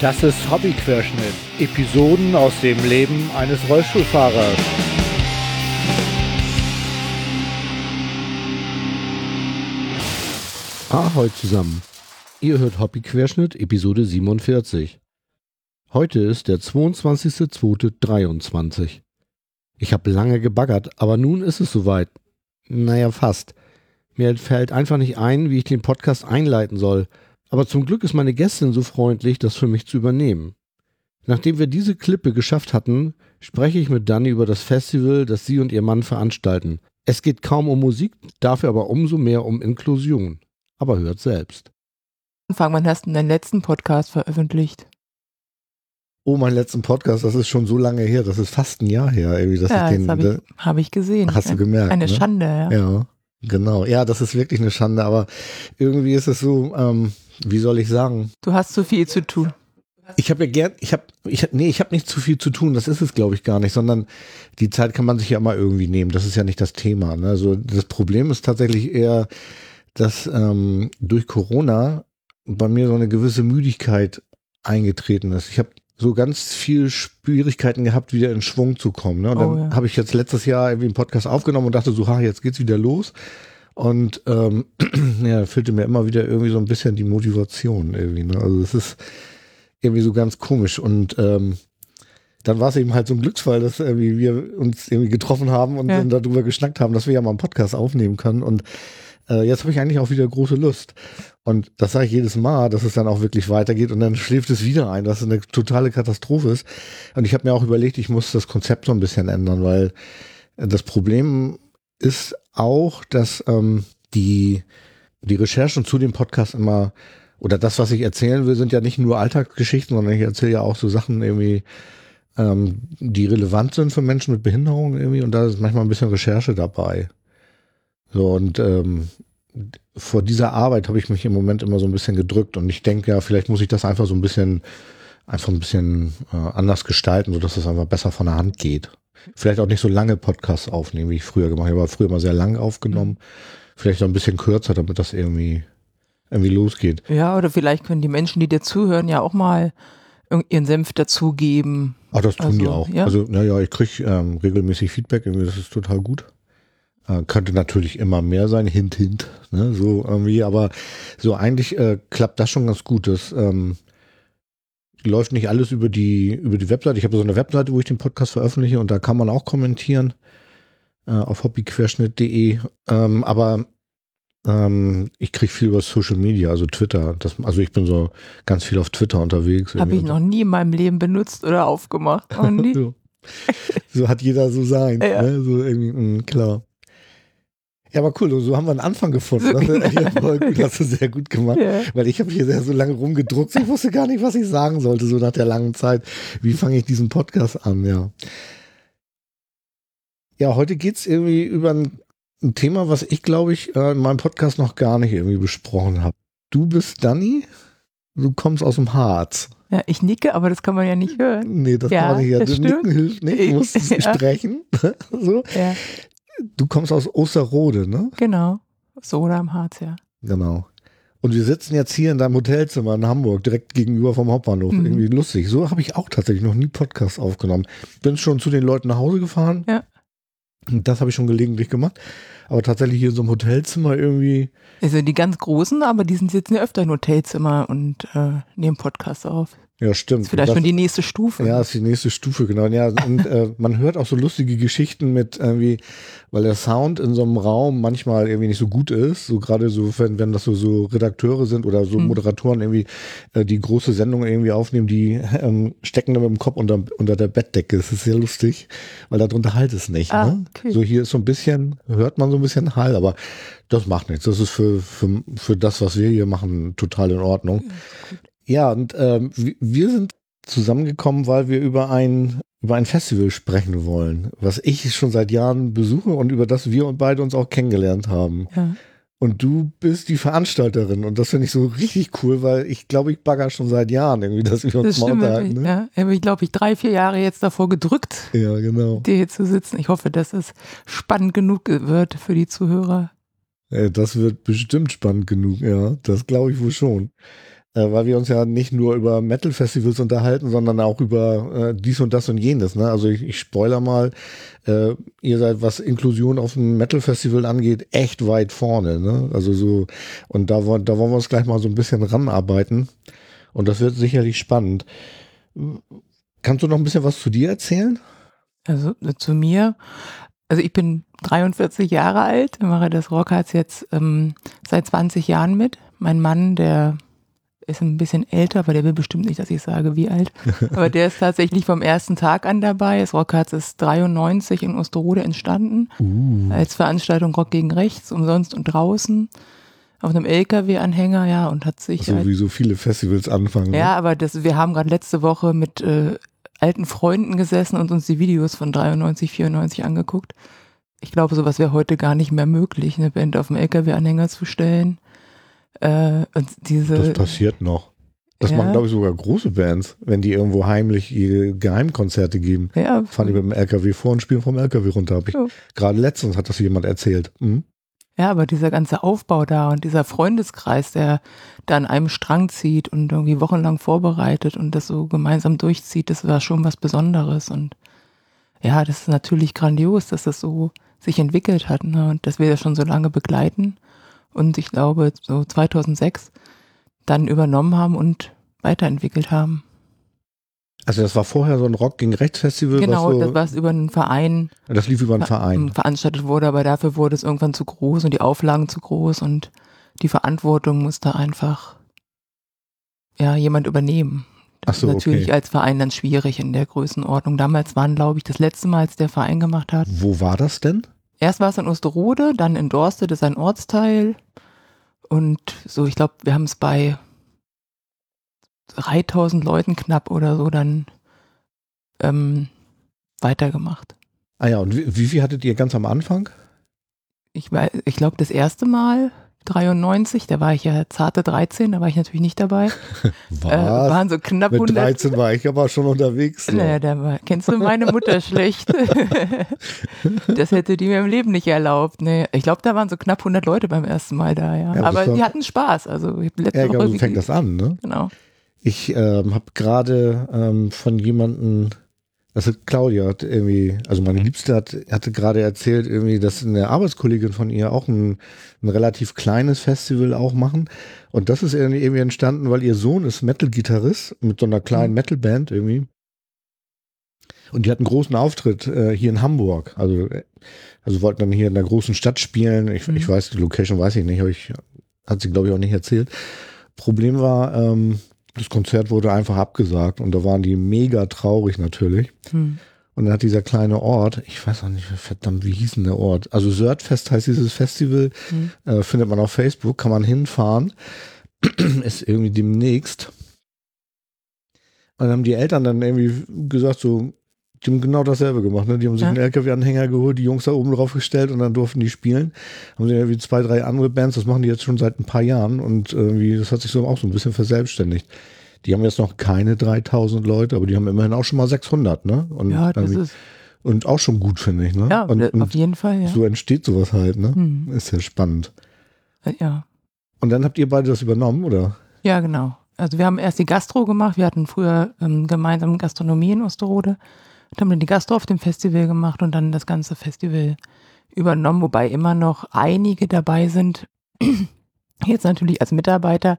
Das ist Hobbyquerschnitt. Episoden aus dem Leben eines Rollstuhlfahrers. Ahoi zusammen. Ihr hört Hobbyquerschnitt Episode 47. Heute ist der 22.02.23. Ich habe lange gebaggert, aber nun ist es soweit. Naja, fast. Mir fällt einfach nicht ein, wie ich den Podcast einleiten soll – aber zum Glück ist meine Gästin so freundlich, das für mich zu übernehmen. Nachdem wir diese Klippe geschafft hatten, spreche ich mit Dani über das Festival, das sie und ihr Mann veranstalten. Es geht kaum um Musik, dafür aber umso mehr um Inklusion. Aber hört selbst. Anfang, wann hast du deinen letzten Podcast veröffentlicht? Oh, meinen letzten Podcast, das ist schon so lange her, das ist fast ein Jahr her. Irgendwie, dass ja, ich das habe ich, hab ich, gesehen. Hast du gemerkt? Eine ne? Schande, ja. Ja, genau. Ja, das ist wirklich eine Schande, aber irgendwie ist es so, ähm, wie soll ich sagen? Du hast zu viel zu tun. Ich habe ja gern, ich habe, ich, nee, ich habe nicht zu viel zu tun, das ist es glaube ich gar nicht, sondern die Zeit kann man sich ja immer irgendwie nehmen, das ist ja nicht das Thema. Ne? Also das Problem ist tatsächlich eher, dass ähm, durch Corona bei mir so eine gewisse Müdigkeit eingetreten ist. Ich habe so ganz viel Schwierigkeiten gehabt, wieder in Schwung zu kommen. Ne? Und dann oh, ja. habe ich jetzt letztes Jahr irgendwie einen Podcast aufgenommen und dachte so, ha, jetzt geht's wieder los. Und ähm, ja, fehlte mir immer wieder irgendwie so ein bisschen die Motivation irgendwie. Ne? Also es ist irgendwie so ganz komisch. Und ähm, dann war es eben halt so ein Glücksfall, dass irgendwie wir uns irgendwie getroffen haben und ja. dann darüber geschnackt haben, dass wir ja mal einen Podcast aufnehmen können. Und äh, jetzt habe ich eigentlich auch wieder große Lust. Und das sage ich jedes Mal, dass es dann auch wirklich weitergeht und dann schläft es wieder ein, dass es eine totale Katastrophe ist. Und ich habe mir auch überlegt, ich muss das Konzept so ein bisschen ändern, weil das Problem ist auch, dass ähm, die, die Recherchen zu dem Podcast immer, oder das, was ich erzählen will, sind ja nicht nur Alltagsgeschichten, sondern ich erzähle ja auch so Sachen irgendwie, ähm, die relevant sind für Menschen mit Behinderung irgendwie und da ist manchmal ein bisschen Recherche dabei. So und ähm, vor dieser Arbeit habe ich mich im Moment immer so ein bisschen gedrückt und ich denke ja, vielleicht muss ich das einfach so ein bisschen einfach ein bisschen äh, anders gestalten, so dass es einfach besser von der Hand geht. Vielleicht auch nicht so lange Podcasts aufnehmen, wie ich früher gemacht habe. Ich habe früher mal sehr lang aufgenommen. Mhm. Vielleicht auch ein bisschen kürzer, damit das irgendwie, irgendwie losgeht. Ja, oder vielleicht können die Menschen, die dir zuhören, ja auch mal ihren Senf dazugeben. Ach, das tun also, die auch. Ja? Also, naja, ich kriege ähm, regelmäßig Feedback, irgendwie, das ist total gut. Äh, könnte natürlich immer mehr sein, hint, hint, ne, so irgendwie, aber so eigentlich äh, klappt das schon ganz gut. Das, ähm, läuft nicht alles über die, über die Webseite. Ich habe so eine Webseite, wo ich den Podcast veröffentliche und da kann man auch kommentieren äh, auf hobbyquerschnitt.de. Ähm, aber ähm, ich kriege viel über Social Media, also Twitter. Das, also ich bin so ganz viel auf Twitter unterwegs. Habe ich noch nie in meinem Leben benutzt oder aufgemacht. so. so. hat jeder so sein. Ja. Ne? So irgendwie, mh, mm, klar. Ja, aber cool, so haben wir einen Anfang gefunden. Das, ja, voll gut, hast du sehr gut gemacht. Ja. Weil ich habe hier sehr so lange rumgedruckt. Ich wusste gar nicht, was ich sagen sollte, so nach der langen Zeit. Wie fange ich diesen Podcast an, ja. Ja, heute geht's irgendwie über ein, ein Thema, was ich, glaube ich, äh, in meinem Podcast noch gar nicht irgendwie besprochen habe. Du bist Danny, du kommst aus dem Harz. Ja, ich nicke, aber das kann man ja nicht hören. Nee, das ja, kann man nicht hören. Das Nicken hilft nicht, du musst ja. sprechen. so. Ja. Du kommst aus Osterrode, ne? Genau. So oder am Harz, ja. Genau. Und wir sitzen jetzt hier in deinem Hotelzimmer in Hamburg, direkt gegenüber vom Hauptbahnhof. Mhm. Irgendwie lustig. So habe ich auch tatsächlich noch nie Podcasts aufgenommen. Bin schon zu den Leuten nach Hause gefahren. Ja. Das habe ich schon gelegentlich gemacht. Aber tatsächlich hier in so einem Hotelzimmer irgendwie. Also die ganz großen, aber die sitzen ja öfter im Hotelzimmer und äh, nehmen Podcasts auf. Ja, stimmt. Das ist vielleicht das, schon die nächste Stufe. Ja, ist die nächste Stufe, genau. Ja, und äh, man hört auch so lustige Geschichten mit irgendwie, weil der Sound in so einem Raum manchmal irgendwie nicht so gut ist. So gerade so, wenn, wenn das so, so Redakteure sind oder so mhm. Moderatoren irgendwie äh, die große Sendung irgendwie aufnehmen, die ähm, stecken dann mit dem Kopf unter, unter der Bettdecke. Das ist sehr lustig, weil darunter halt es nicht. Ah, ne? okay. So hier ist so ein bisschen, hört man so ein bisschen Hall, aber das macht nichts. Das ist für, für, für das, was wir hier machen, total in Ordnung. Ja, ja, und ähm, wir sind zusammengekommen, weil wir über ein, über ein Festival sprechen wollen, was ich schon seit Jahren besuche und über das wir und beide uns auch kennengelernt haben. Ja. Und du bist die Veranstalterin und das finde ich so richtig cool, weil ich glaube, ich bagger schon seit Jahren irgendwie, dass wir uns das mal unterhalten. Ne? Ja, habe ich glaube ich drei, vier Jahre jetzt davor gedrückt, ja, genau. dir hier zu sitzen. Ich hoffe, dass es spannend genug wird für die Zuhörer. Das wird bestimmt spannend genug, ja. Das glaube ich wohl schon. Äh, weil wir uns ja nicht nur über Metal-Festivals unterhalten, sondern auch über äh, dies und das und jenes. Ne? Also ich, ich spoiler mal, äh, ihr seid, was Inklusion auf dem Metal-Festival angeht, echt weit vorne. Ne? Also so, und da, wollen da wollen wir uns gleich mal so ein bisschen ranarbeiten. Und das wird sicherlich spannend. Kannst du noch ein bisschen was zu dir erzählen? Also äh, zu mir, also ich bin 43 Jahre alt, mache das Rockharz jetzt ähm, seit 20 Jahren mit. Mein Mann, der ist ein bisschen älter, aber der will bestimmt nicht, dass ich sage, wie alt. Aber der ist tatsächlich vom ersten Tag an dabei. Das Rockharz ist 93 in Osterode entstanden. Uh. Als Veranstaltung Rock gegen Rechts, umsonst und draußen. Auf einem LKW-Anhänger, ja, und hat sich. So als- wie so viele Festivals anfangen. ne? ja, aber das, wir haben gerade letzte Woche mit äh, alten Freunden gesessen und uns die Videos von 93, 94 angeguckt. Ich glaube, sowas wäre heute gar nicht mehr möglich, eine Band auf dem LKW-Anhänger zu stellen. Äh, und diese, Das passiert noch. Das Ja. machen, glaube ich, sogar große Bands, wenn die irgendwo heimlich ihre Geheimkonzerte geben. ja, Fahren die mit dem LKW vor und spielen vom LKW runter. Hab ich, Ja. Gerade letztens hat das jemand erzählt. Mhm. ja, aber dieser ganze Aufbau da und dieser Freundeskreis, der da an einem Strang zieht und irgendwie wochenlang vorbereitet und das so gemeinsam durchzieht, das war schon was Besonderes. Und ja, das ist natürlich grandios, dass das so sich entwickelt hat ne? und dass wir das schon so lange begleiten. Und ich glaube, so 2006 dann übernommen haben und weiterentwickelt haben. Also das war vorher so ein Rock gegen Rechts Festival. Genau, so, das was über einen Verein das lief über einen ver- Verein. veranstaltet wurde, aber dafür wurde es irgendwann zu groß und die Auflagen zu groß und die Verantwortung musste einfach ja jemand übernehmen. Ach so, ist natürlich okay. als Verein dann schwierig in der Größenordnung. Damals waren, glaube ich, das letzte Mal, als der Verein gemacht hat. Wo war das denn? Erst war es in Osterode, dann in Dorste, das ist ein Ortsteil. Und so, ich glaube, wir haben es bei 3000 Leuten knapp oder so dann ähm, weitergemacht. Ah ja, und wie, wie viel hattet ihr ganz am Anfang? Ich, ich glaube, das erste Mal, 93, da war ich ja zarte 13, da war ich natürlich nicht dabei. Was? Äh, waren so knapp Mit 100. 13 war ich aber schon unterwegs. so. Naja, da war, kennst du meine Mutter schlecht? das hätte die mir im Leben nicht erlaubt. Nee, ich glaube, da waren so knapp 100 Leute beim ersten Mal da, ja. Ja, Aber die hatten Spaß. Also ich letzte Ja, Woche so fängt das an, ne? Genau. Ich ähm, habe gerade ähm, von jemandem, das ist Claudia, hat irgendwie, also meine Liebste hat, hatte gerade erzählt, irgendwie, dass eine Arbeitskollegin von ihr auch ein, ein relativ kleines Festival auch machen. Und das ist irgendwie, irgendwie entstanden, weil ihr Sohn ist Metal-Gitarrist mit so einer kleinen Mhm. Metal-Band irgendwie. Und die hat einen großen Auftritt äh, hier in Hamburg. Also, äh, also wollten dann hier in der großen Stadt spielen. Ich, Mhm. ich weiß, die Location weiß ich nicht, aber ich, hat sie, glaube ich, auch nicht erzählt. Problem war, ähm, das Konzert wurde einfach abgesagt und da waren die mega traurig natürlich. Hm. Und dann hat dieser kleine Ort, ich weiß auch nicht, verdammt, wie hieß denn der Ort? Also Sörtfest heißt dieses Festival, Hm. äh, findet man auf Facebook, kann man hinfahren, ist irgendwie demnächst. Und dann haben die Eltern dann irgendwie gesagt, so, die haben genau dasselbe gemacht. Ne? Die haben sich Ja. einen LKW-Anhänger geholt, die Jungs da oben drauf gestellt und dann durften die spielen. Haben sie irgendwie zwei, drei andere Bands, das machen die jetzt schon seit ein paar Jahren und irgendwie, das hat sich so auch so ein bisschen verselbstständigt. Die haben jetzt noch keine 3000 Leute, aber die haben immerhin auch schon mal 600, ne? Und, Ja, das ist, und auch schon gut, finde ich, ne? ja, und, auf und jeden Fall, ja. so entsteht sowas halt, ne? Hm. Ist ja spannend. Ja. Und dann habt ihr beide das übernommen, oder? Ja, genau. Also wir haben erst die Gastro gemacht. Wir hatten früher ähm, gemeinsam Gastronomie in Osterode. Und haben dann die Gastro auf dem Festival gemacht und dann das ganze Festival übernommen, wobei immer noch einige dabei sind, jetzt natürlich als Mitarbeiter,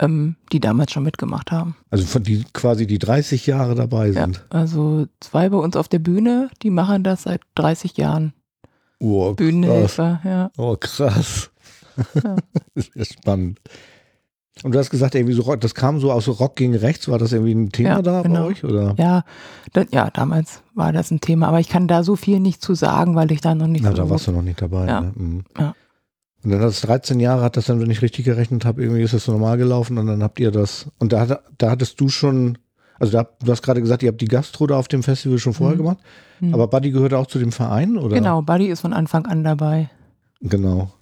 ähm, die damals schon mitgemacht haben. Also von die quasi die 30 Jahre dabei Ja, sind. also zwei bei uns auf der Bühne, die machen das seit 30 Jahren. Oh, krass. Bühnenhelfer, ja. Oh, krass. Ja. das ist ja spannend. Und du hast gesagt, irgendwie so das kam so aus Rock gegen Rechts, war das irgendwie ein Thema Ja, da bei genau. euch? Oder? Ja, da, ja, damals war das ein Thema, aber ich kann da so viel nicht zu sagen, weil ich da noch nicht Na, so da warst du noch nicht dabei. Ja. Ne? Mhm. Ja. Und dann hat es 13 Jahre, hat das dann, wenn ich richtig gerechnet habe, irgendwie ist das so normal gelaufen und dann habt ihr das, und da, hat- da hattest du schon, also da, du hast gerade gesagt, ihr habt die Gastro da auf dem Festival schon vorher Mhm. gemacht, Mhm. aber Buddy gehört auch zu dem Verein, oder? Genau, Buddy ist von Anfang an dabei. Genau.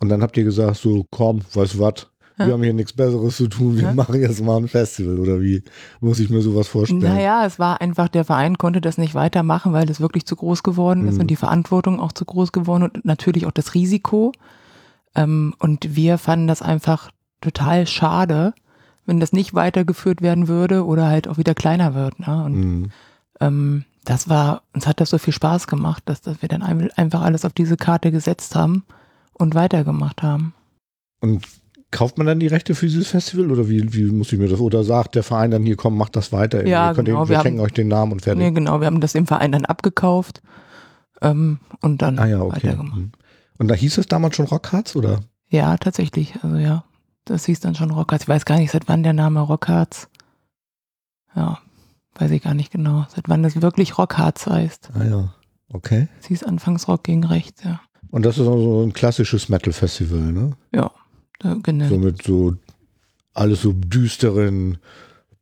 Und dann habt ihr gesagt, so, komm, weißt du was, wir Ja. haben hier nichts Besseres zu tun, wir Ja. machen jetzt mal ein Festival, oder wie muss ich mir sowas vorstellen? Naja, es war einfach, der Verein konnte das nicht weitermachen, weil es wirklich zu groß geworden ist Mhm. und die Verantwortung auch zu groß geworden und natürlich auch das Risiko. Ähm, und wir fanden das einfach total schade, wenn das nicht weitergeführt werden würde oder halt auch wieder kleiner wird. Ne? Und Mhm. ähm, das war, uns hat das so viel Spaß gemacht, dass, dass wir dann ein- einfach alles auf diese Karte gesetzt haben und weitergemacht haben. Und kauft man dann die Rechte für dieses Festival oder wie, wie muss ich mir das? Oder sagt der Verein dann hier, komm, macht das weiter. Ja, genau, den, wir wir haben- schenken euch den Namen und fertig. Nee, genau, wir haben das dem Verein dann abgekauft ähm, und dann ah ja, okay. weitergemacht. Mhm. Und da hieß es damals schon Rockharz oder? Ja, tatsächlich. Also ja, das hieß dann schon Rockharz. Ich weiß gar nicht, seit wann der Name Rockharz. Ja, weiß ich gar nicht genau. Seit wann das wirklich Rockharz heißt. Ah ja, okay. Es hieß anfangs Rock gegen Rechts, ja. Und das ist auch so ein klassisches Metal-Festival, ne? Ja, genau. So mit so alles so düsteren,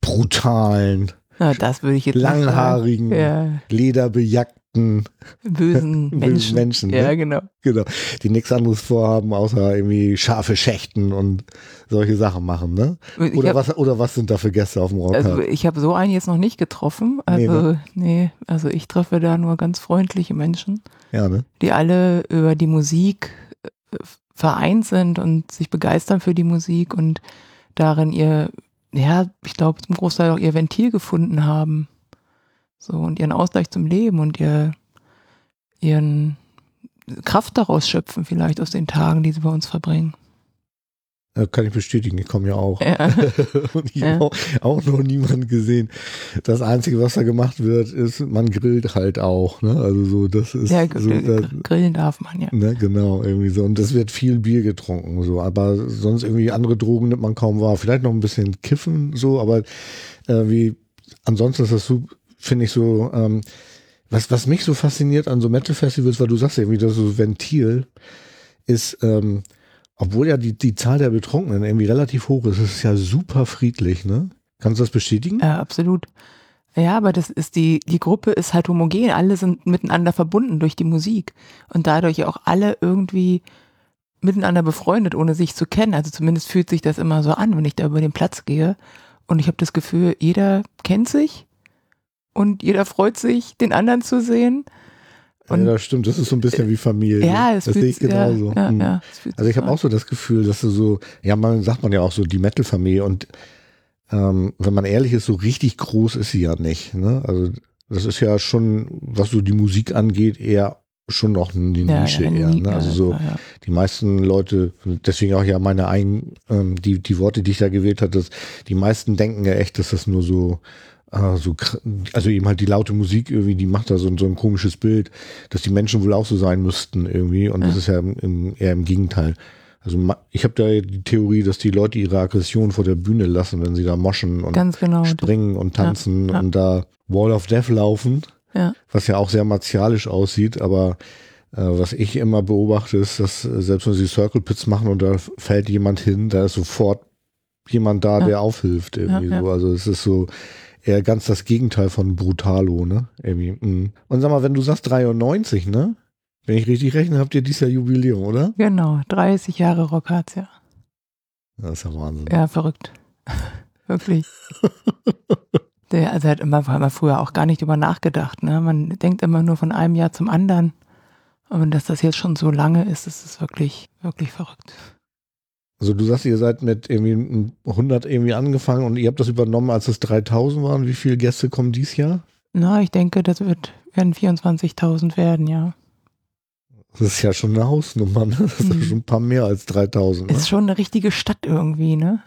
brutalen, Na, das würde ich jetzt langhaarigen. Ja, lederbejackten bösen bösen Menschen. Menschen. Ja, Ne? genau. Genau. Die nichts anderes vorhaben, außer irgendwie scharfe Schächten und solche Sachen machen, ne? Oder, hab, was, oder was sind da für Gäste auf dem Rocker? also ich habe so einen jetzt noch nicht getroffen. Nee, Also, nee, also ich treffe da nur ganz freundliche Menschen. ja, ne? die alle über die Musik äh, vereint sind und sich begeistern für die Musik und darin ihr, ja, ich glaube zum Großteil auch ihr Ventil gefunden haben. So und ihren Ausgleich zum Leben und ihr, ihren Kraft daraus schöpfen, vielleicht aus den Tagen, die sie bei uns verbringen. Ja, kann ich bestätigen, ich komme ja auch. Ja. und ich Ja. habe auch, auch noch niemanden gesehen. Das Einzige, was da gemacht wird, ist, man grillt halt auch. Ne? Also so, das ist Ja, so, das, grillen darf man ja. ne, genau, irgendwie so. Und es wird viel Bier getrunken, so, aber sonst irgendwie andere Drogen nimmt man kaum wahr. Vielleicht noch ein bisschen kiffen, so, aber äh, wie ansonsten ist das so, finde ich so, ähm, was, was mich so fasziniert an so Metal-Festivals, weil du sagst irgendwie, das ist so Ventil, ist, ähm, obwohl ja die, die Zahl der Betrunkenen irgendwie relativ hoch ist, ist es ja super friedlich, ne? Kannst du das bestätigen? Ja, absolut. Ja, aber das ist die, die Gruppe ist halt homogen. Alle sind miteinander verbunden durch die Musik und dadurch auch alle irgendwie miteinander befreundet, ohne sich zu kennen. Also zumindest fühlt sich das immer so an, wenn ich da über den Platz gehe. Und ich habe das Gefühl, jeder kennt sich und jeder freut sich, den anderen zu sehen. Ja, Und das stimmt, das ist so ein bisschen wie Familie. ja, es das fühlt sehe ich ja, genauso. Ja, Hm. ja, fühlt Also ich habe auch so das Gefühl, dass du so, ja, man sagt man ja auch so, die Metal-Familie und ähm, wenn man ehrlich ist, so richtig groß ist sie ja nicht. Ne? Also das ist ja schon, was so die Musik angeht, eher schon noch. Ja, Nische ja, eher. Ne? Also so ja, ja. die meisten Leute, deswegen auch ja meine ein, ähm, die, die Worte, die ich da gewählt hatte, die meisten denken ja echt, dass das nur so, äh, so, kr- also eben halt die laute Musik irgendwie, die macht da so, ein- so ein komisches Bild, dass die Menschen wohl auch so sein müssten irgendwie und das Ja. ist ja im, eher im Gegenteil. Also ich habe da die Theorie, dass die Leute ihre Aggression vor der Bühne lassen, wenn sie da moschen und genau. springen und tanzen ja. und da Wall of Death laufen, Ja. was ja auch sehr martialisch aussieht, aber äh, was ich immer beobachte, ist, dass äh, selbst wenn sie Circle Pits machen und da fällt jemand hin, da ist sofort jemand da, Ja. der aufhilft irgendwie Ja, ja. so. Also es ist so eher ganz das Gegenteil von Brutalo, ne? Irgendwie. mm. Und sag mal, wenn du sagst 93, ne? Wenn ich richtig rechne, habt ihr dieses Jahr Jubiläum, oder? Genau, 30 Jahre Rockharz, ja. Das ist ja Wahnsinn. Ja, verrückt. Wirklich. Der, also hat immer, wir früher auch gar nicht drüber nachgedacht. Ne? Man denkt immer nur von einem Jahr zum anderen. Aber dass das jetzt schon so lange ist, das ist wirklich, wirklich verrückt. Also du sagst, ihr seid mit irgendwie 100 irgendwie angefangen und ihr habt das übernommen, als es 3000 waren. Wie viele Gäste kommen dies Jahr? Na, ich denke, das wird, werden 24.000 werden, ja. Das ist ja schon eine Hausnummer, ne? Das ist Mhm. schon ein paar mehr als 3000. Ne? Ist schon eine richtige Stadt irgendwie, ne?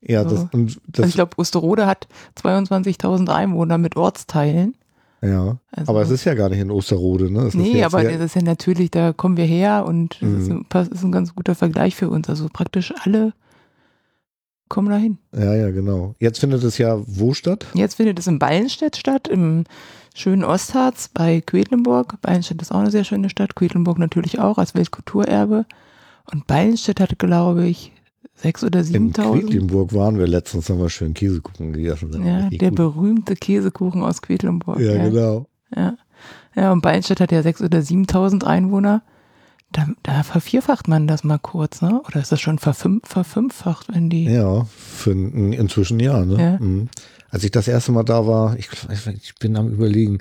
Ja, das, so. und das Also ich glaube, Osterode hat 22.000 Einwohner mit Ortsteilen. Ja. Also, Aber es ist ja gar nicht in Osterode, ne? Ist Nee, aber das ist ja natürlich, da kommen wir her und das ist, Mhm. ein, ist ein ganz guter Vergleich für uns. Also praktisch alle kommen dahin. ja, ja, genau. Jetzt findet es ja wo statt? Jetzt findet es in Ballenstedt statt, im schönen Ostharz bei Quedlinburg. Ballenstedt ist auch eine sehr schöne Stadt, Quedlinburg natürlich auch als Weltkulturerbe. Und Ballenstedt hat, glaube ich, sechs oder In siebentausend. Quedlinburg waren wir letztens, haben wir schön Käsekuchen gegessen. Ja, der gut. berühmte Käsekuchen aus Quedlinburg. Ja, genau. Ja. ja, und Ballenstedt hat ja sechs oder siebentausend Einwohner. Da, da vervierfacht man das mal kurz, ne? Oder ist das schon verfünf, verfünffacht, wenn die. Ja, für inzwischen ja, ne? Ja. Mhm. Als ich das erste Mal da war, ich, ich bin am überlegen,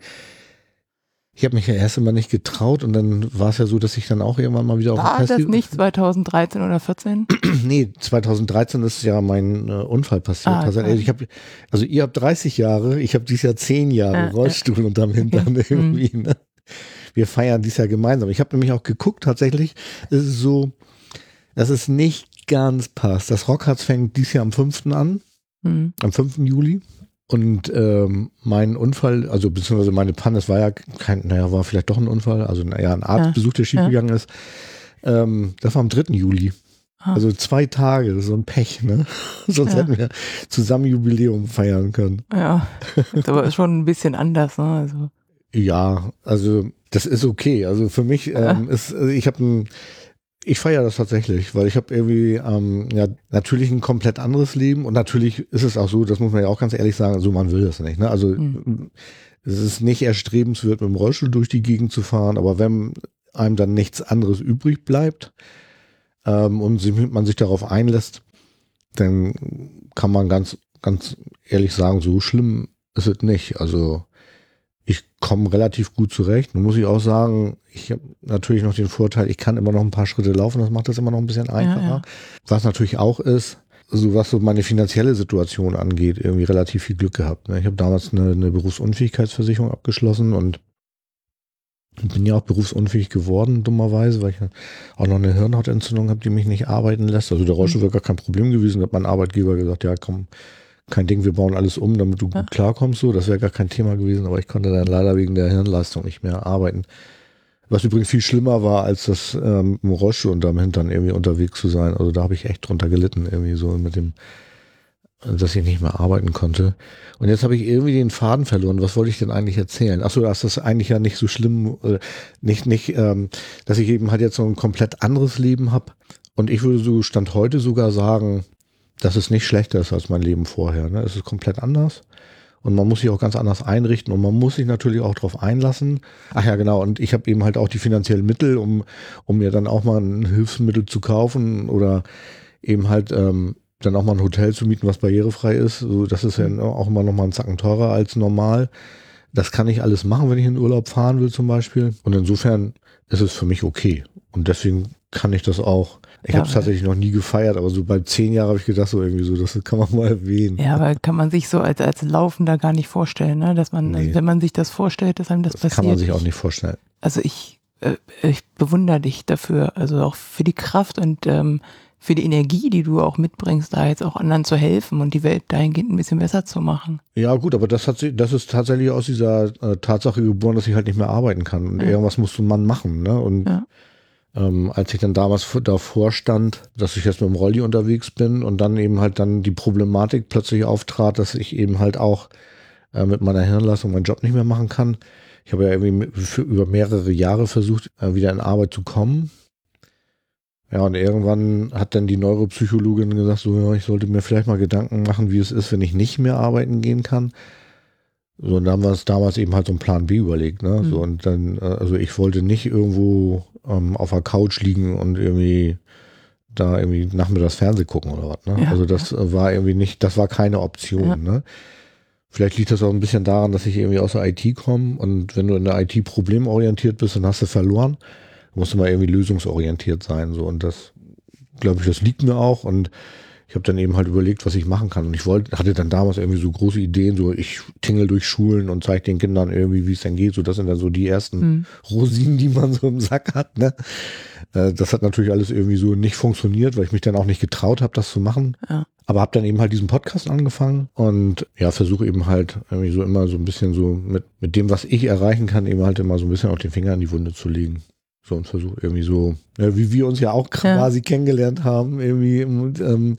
Ich habe mich ja erst immer nicht getraut und dann war es ja so, dass ich dann auch irgendwann mal wieder auf War dem das nicht 2013 oder 14? nee, 2013 ist ja mein äh, Unfall passiert. Ah, also, ich hab, also ihr habt 30 Jahre, ich habe dieses Jahr 10 Jahre Ja, Rollstuhl und am Hintern Okay. irgendwie. Ne? Wir feiern dieses Jahr gemeinsam. Ich habe nämlich auch geguckt, tatsächlich ist es so, dass es nicht ganz passt. Das Rockharz fängt dieses Jahr am 5. an, Hm. am 5. Juli. Und ähm, mein Unfall, also beziehungsweise meine Panne, es war ja kein, naja, war vielleicht doch ein Unfall, also naja, ein Arztbesuch, der schiefgegangen ist. Ähm, das war am 3. Juli. Ah. Also zwei Tage, so ein Pech, ne? Sonst Ja. hätten wir zusammen Jubiläum feiern können. Ja, ist aber schon ein bisschen anders, ne? Also, Ja, also das ist okay. Also für mich ähm, ist, also ich habe ein, ich feiere das tatsächlich, weil ich habe irgendwie ähm, ja natürlich ein komplett anderes Leben und natürlich ist es auch so, das muss man ja auch ganz ehrlich sagen, so man will das nicht. Ne? Also Mhm. es ist nicht erstrebenswert, mit dem Rollstuhl durch die Gegend zu fahren, aber wenn einem dann nichts anderes übrig bleibt ähm, und sie- man sich darauf einlässt, dann kann man ganz, ganz ehrlich sagen, so schlimm ist es nicht. Also ich komme relativ gut zurecht. Nun muss ich auch sagen, ich habe natürlich noch den Vorteil, ich kann immer noch ein paar Schritte laufen, das macht das immer noch ein bisschen einfacher. ja. Was natürlich auch ist, so was so meine finanzielle Situation angeht, irgendwie relativ viel Glück gehabt. Ne? Ich habe damals eine, eine Berufsunfähigkeitsversicherung abgeschlossen und bin ja auch berufsunfähig geworden, dummerweise, weil ich ja auch noch eine Hirnhautentzündung habe, die mich nicht arbeiten lässt. Also der Rollstuhl wäre gar kein Problem gewesen, hat mein Arbeitgeber gesagt, ja komm, kein Ding, wir bauen alles um, damit du gut klarkommst. So, das wäre gar kein Thema gewesen, aber ich konnte dann leider wegen der Hirnleistung nicht mehr arbeiten. Was übrigens viel schlimmer war, als das ähm, im Rollstuhl unterm Hintern irgendwie unterwegs zu sein. Also da habe ich echt drunter gelitten, irgendwie so mit dem, dass ich nicht mehr arbeiten konnte. Und jetzt habe ich irgendwie den Faden verloren. Was wollte ich denn eigentlich erzählen? Achso, dass das eigentlich ja nicht so schlimm, äh, nicht, nicht, ähm, dass ich eben halt jetzt so ein komplett anderes Leben habe. Und ich würde so Stand heute sogar sagen, dass es nicht schlechter ist als mein Leben vorher. Ne? Es ist komplett anders. Und man muss sich auch ganz anders einrichten und man muss sich natürlich auch darauf einlassen. Ach ja, genau. Und ich habe eben halt auch die finanziellen Mittel, um, um mir dann auch mal ein Hilfsmittel zu kaufen oder eben halt ähm, dann auch mal ein Hotel zu mieten, was barrierefrei ist. So, das ist ja auch immer noch mal einen Zacken teurer als normal. Das kann ich alles machen, wenn ich in Urlaub fahren will zum Beispiel. Und insofern ist es für mich okay. Und deswegen kann ich das auch. Ich Ja, habe es tatsächlich noch nie gefeiert, aber so bei zehn Jahren habe ich gedacht, so irgendwie so, das kann man mal erwähnen. ja, aber kann man sich so als, als Laufender gar nicht vorstellen, ne? Dass man, Nee. wenn man sich das vorstellt, dass einem das, Das passiert. kann man sich auch nicht vorstellen. Also ich, äh, ich bewundere dich dafür, also auch für die Kraft und ähm, für die Energie, die du auch mitbringst, da jetzt auch anderen zu helfen und die Welt dahingehend ein bisschen besser zu machen. Ja, gut, aber das hat das ist tatsächlich aus dieser äh, Tatsache geboren, dass ich halt nicht mehr arbeiten kann. Und Ja. irgendwas muss ein Mann machen, ne? Und Ja. Ähm, als ich dann damals davor stand, dass ich jetzt mit dem Rolli unterwegs bin und dann eben halt dann die Problematik plötzlich auftrat, dass ich eben halt auch äh, mit meiner Hirnleistung meinen Job nicht mehr machen kann. Ich habe ja irgendwie für, über mehrere Jahre versucht, äh, wieder in Arbeit zu kommen. Ja, und irgendwann hat dann die Neuropsychologin gesagt, so, ja, ich sollte mir vielleicht mal Gedanken machen, wie es ist, wenn ich nicht mehr arbeiten gehen kann. So, und dann haben wir uns damals eben halt so einen Plan B überlegt, ne? Mhm. So, und dann, äh, also ich wollte nicht irgendwo ähm, auf der Couch liegen und irgendwie da irgendwie nachmittags Fernseh gucken oder was, ne? Ja, also das äh, war irgendwie nicht, das war keine Option, Ja. ne? Vielleicht liegt das auch ein bisschen daran, dass ich irgendwie aus der IT komme und wenn du in der IT problemorientiert bist, dann hast du verloren. Du musst immer irgendwie lösungsorientiert sein, so und das, glaube ich, das liegt mir auch und ich habe dann eben halt überlegt, was ich machen kann. Und ich wollte, hatte dann damals irgendwie so große Ideen, so ich tingel durch Schulen und zeige den Kindern irgendwie, wie es denn geht. So, das sind dann so die ersten Hm. Rosinen, die man so im Sack hat. Ne? Äh, Das hat natürlich alles irgendwie so nicht funktioniert, weil ich mich dann auch nicht getraut habe, das zu machen. Ja. Aber habe dann eben halt diesen Podcast angefangen und ja, versuche eben halt irgendwie so immer so ein bisschen so mit, mit dem, was ich erreichen kann, eben halt immer so ein bisschen auch den Finger in die Wunde zu legen. So und versuche irgendwie so, ja, wie wir uns ja auch Ja. quasi kennengelernt haben, irgendwie. Und, ähm,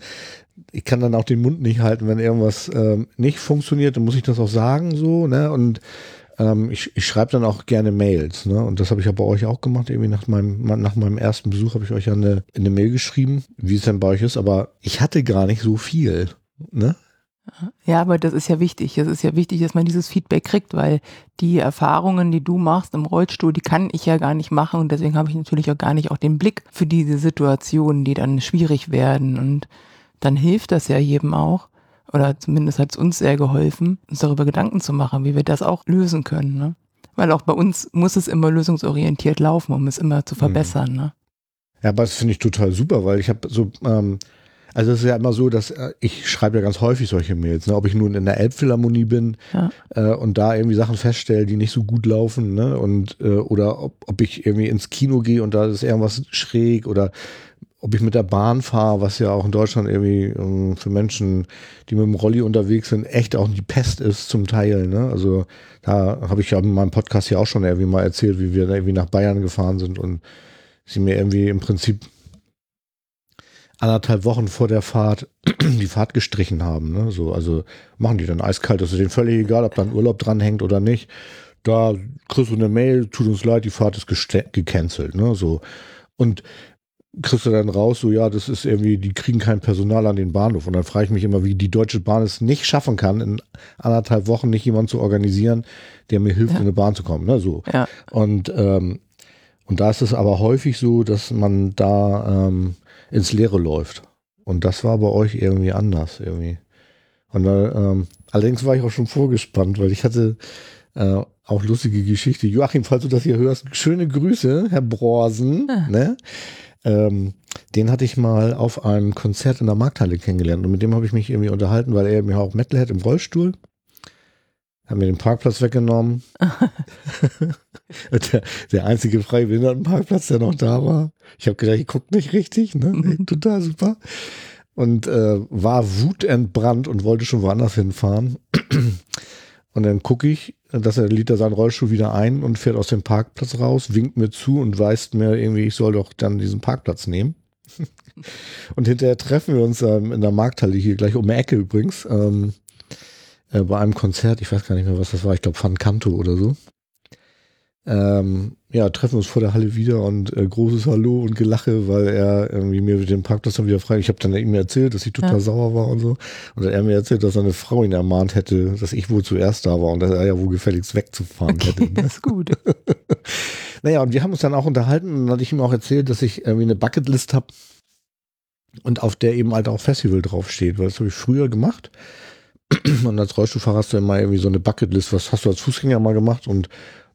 ich kann dann auch den Mund nicht halten, wenn irgendwas ähm, nicht funktioniert, dann muss ich das auch sagen so, ne? Und ähm, ich, ich schreibe dann auch gerne Mails, ne? Und das habe ich ja bei euch auch gemacht. Irgendwie nach meinem, nach meinem ersten Besuch habe ich euch ja eine, eine Mail geschrieben, wie es denn bei euch ist, aber ich hatte gar nicht so viel, ne? Ja, aber das ist ja wichtig. Es ist ja wichtig, dass man dieses Feedback kriegt, weil die Erfahrungen, die du machst im Rollstuhl, die kann ich ja gar nicht machen und deswegen habe ich natürlich auch gar nicht auch den Blick für diese Situationen, die dann schwierig werden und dann hilft das ja jedem auch oder zumindest hat es uns sehr geholfen, uns darüber Gedanken zu machen, wie wir das auch lösen können. Ne? Weil auch bei uns muss es immer lösungsorientiert laufen, um es immer zu Mhm. verbessern. Ne? Ja, aber das finde ich total super, weil ich habe so, ähm, also es ist ja immer so, dass äh, ich schreibe ja ganz häufig solche Mails, ne? ob ich nun in der Elbphilharmonie bin Ja. äh, und da irgendwie Sachen feststelle, die nicht so gut laufen, ne? Und äh, oder ob, ob ich irgendwie ins Kino gehe und da ist irgendwas schräg oder ob ich mit der Bahn fahre, was ja auch in Deutschland irgendwie ähm, für Menschen, die mit dem Rolli unterwegs sind, echt auch die Pest ist zum Teil. Ne? Also da habe ich ja in meinem Podcast ja auch schon irgendwie mal erzählt, wie wir irgendwie nach Bayern gefahren sind und sie mir irgendwie im Prinzip anderthalb Wochen vor der Fahrt die Fahrt gestrichen haben. Ne? So, also machen die dann eiskalt, das ist denen völlig egal, ob da ein Urlaub dranhängt oder nicht. Da kriegst du eine Mail, tut uns leid, die Fahrt ist gecancelt. Ne? So. Und kriegst du dann raus, so ja, das ist irgendwie, die kriegen kein Personal an den Bahnhof. Und dann frage ich mich immer, wie die Deutsche Bahn es nicht schaffen kann, in anderthalb Wochen nicht jemanden zu organisieren, der mir hilft, Ja. in eine Bahn zu kommen. Ne? So. Ja. Und, ähm, und da ist es aber häufig so, dass man da ähm, ins Leere läuft. Und das war bei euch irgendwie anders irgendwie. Und da, ähm, allerdings war ich auch schon vorgespannt, weil ich hatte äh, auch lustige Geschichte. Joachim, falls du das hier hörst, schöne Grüße, Herr Borsen. Ah. Ne? Ähm, den hatte ich mal auf einem Konzert in der Markthalle kennengelernt und mit dem habe ich mich irgendwie unterhalten, weil er mir auch Metal hat im Rollstuhl. Hat mir den Parkplatz weggenommen. Der, der einzige freie Behindertenparkplatz, der noch da war. Ich habe gedacht, ich gucke nicht richtig, ne? Nee, total super. Und äh, war wutentbrannt und wollte schon woanders hinfahren. Und dann gucke ich, dass er lädt er seinen Rollstuhl wieder ein und fährt aus dem Parkplatz raus, winkt mir zu und weist mir irgendwie, ich soll doch dann diesen Parkplatz nehmen. und hinterher treffen wir uns ähm, in der Markthalle hier gleich um die Ecke übrigens, ähm, äh, bei einem Konzert, ich weiß gar nicht mehr, was das war, ich glaube Van Canto oder so. Ähm, ja, treffen uns vor der Halle wieder und äh, großes Hallo und Gelache, weil er irgendwie mir den Parkplatz dann wieder frei. Ich habe dann ihm erzählt, dass ich total Ja. sauer war und so. Und er mir erzählt, dass seine Frau ihn ermahnt hätte, dass ich wohl zuerst da war und dass er ja wohl gefälligst wegzufahren Okay, hätte. das Ne? ist gut. Naja, und wir haben uns dann auch unterhalten und dann hatte ich ihm auch erzählt, dass ich irgendwie eine Bucketlist habe und auf der eben halt auch Festival draufsteht, weil das habe ich früher gemacht. Und als Rollstuhlfahrer hast du immer irgendwie so eine Bucketlist, was hast du als Fußgänger mal gemacht und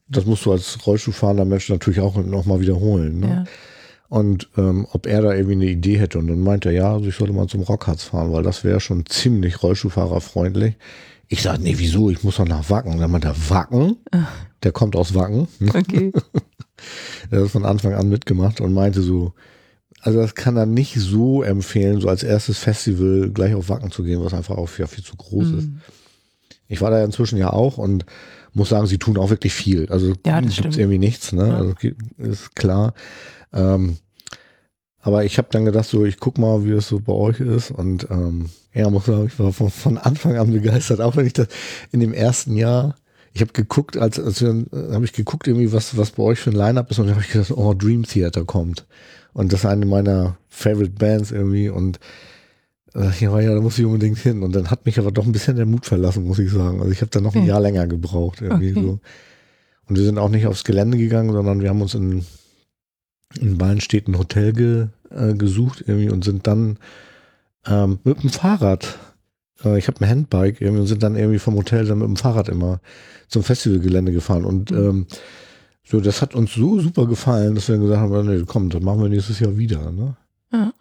das musst du als Rollstuhlfahrender Mensch natürlich auch nochmal wiederholen. Ne? Ja. Und ähm, ob er da irgendwie eine Idee hätte. Und dann meinte er, ja, also ich sollte mal zum Rockharz fahren, weil das wäre schon ziemlich Rollstuhlfahrerfreundlich. Ich sage, nee, wieso? Ich muss doch nach Wacken. Und dann meinte er, Wacken? Der kommt aus Wacken. Okay. Er hat von Anfang an mitgemacht und meinte so, also das kann er nicht so empfehlen, so als erstes Festival gleich auf Wacken zu gehen, was einfach auch ja, viel zu groß ist. Mhm. Ich war da ja inzwischen ja auch und muss sagen, sie tun auch wirklich viel. Also Ja, stimmt. irgendwie nichts, ne? Ja. Also ist klar. Ähm, aber ich habe dann gedacht, so ich guck mal, wie es so bei euch ist und ähm, ja, muss sagen, ich war von, von Anfang an begeistert, auch wenn ich das in dem ersten Jahr ich habe geguckt, als, als wir, habe ich geguckt, irgendwie, was, was bei euch für ein Line-Up ist, und dann habe ich gedacht, oh, Dream Theater kommt. Und das ist eine meiner Favorite Bands irgendwie. Und äh, ich war ja, da muss ich unbedingt hin. Und dann hat mich aber doch ein bisschen der Mut verlassen, muss ich sagen. Also ich habe dann noch ein Okay. Jahr länger gebraucht, irgendwie Okay. so. Und wir sind auch nicht aufs Gelände gegangen, sondern wir haben uns in, in Ballenstedt ein Hotel ge, äh, gesucht irgendwie und sind dann ähm, mit dem Fahrrad äh, ich habe ein Handbike irgendwie und sind dann irgendwie vom Hotel dann mit dem Fahrrad immer zum Festivalgelände gefahren. Und Mhm. ähm, so, das hat uns so super gefallen, dass wir gesagt haben, nee, komm, das machen wir nächstes Jahr wieder. Ne? Ja.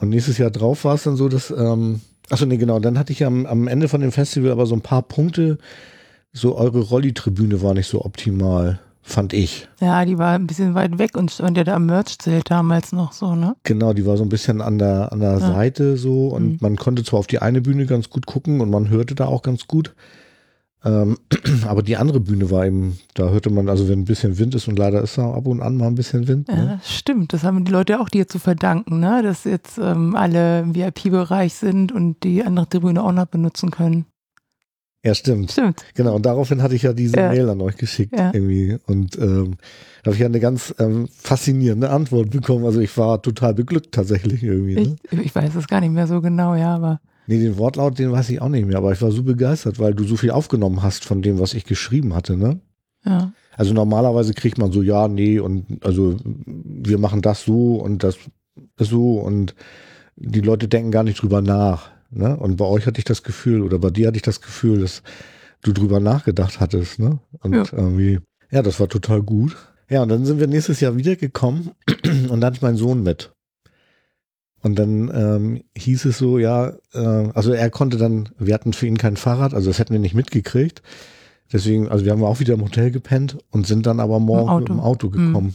Und nächstes Jahr drauf war es dann so, dass, ähm, achso, nee, genau, dann hatte ich am, am Ende von dem Festival aber so ein paar Punkte, so eure Rolli-Tribüne war nicht so optimal, fand ich. Ja, die war ein bisschen weit weg und stand ja da am Merch-Zelt damals noch so, ne? Genau, die war so ein bisschen an der, an der Ja. Seite so und Mhm. man konnte zwar auf die eine Bühne ganz gut gucken und man hörte da auch ganz gut. Ähm, aber die andere Bühne war eben, da hörte man, also wenn ein bisschen Wind ist und leider ist da ab und an mal ein bisschen Wind. Ja, Ne? das stimmt. Das haben die Leute auch dir zu verdanken, ne? Dass jetzt ähm, alle im VIP-Bereich sind und die andere Tribüne auch noch benutzen können. Ja, stimmt. Stimmt. Genau, und daraufhin hatte ich ja diese Ja. Mail an euch geschickt Ja. irgendwie. Und ähm, da habe ich ja eine ganz ähm, faszinierende Antwort bekommen. Also ich war total beglückt tatsächlich irgendwie. Ne? Ich, ich weiß es gar nicht mehr so genau, ja, aber Nee, den Wortlaut, den weiß ich auch nicht mehr, aber ich war so begeistert, weil du so viel aufgenommen hast von dem, was ich geschrieben hatte, ne? ja. Also normalerweise kriegt man so, ja, nee, und also wir machen das so und das so und die Leute denken gar nicht drüber nach. Ne? Und bei euch hatte ich das Gefühl, oder bei dir hatte ich das Gefühl, dass du drüber nachgedacht hattest, ne? Und Ja. irgendwie, ja, das war total gut. Ja, und dann sind wir nächstes Jahr wiedergekommen und dann hatte ich meinen Sohn mit. Und dann ähm, hieß es so, ja, äh, also er konnte dann, wir hatten für ihn kein Fahrrad, also das hätten wir nicht mitgekriegt. Deswegen, also wir haben auch wieder im Hotel gepennt und sind dann aber morgen Auto. mit dem Auto gekommen.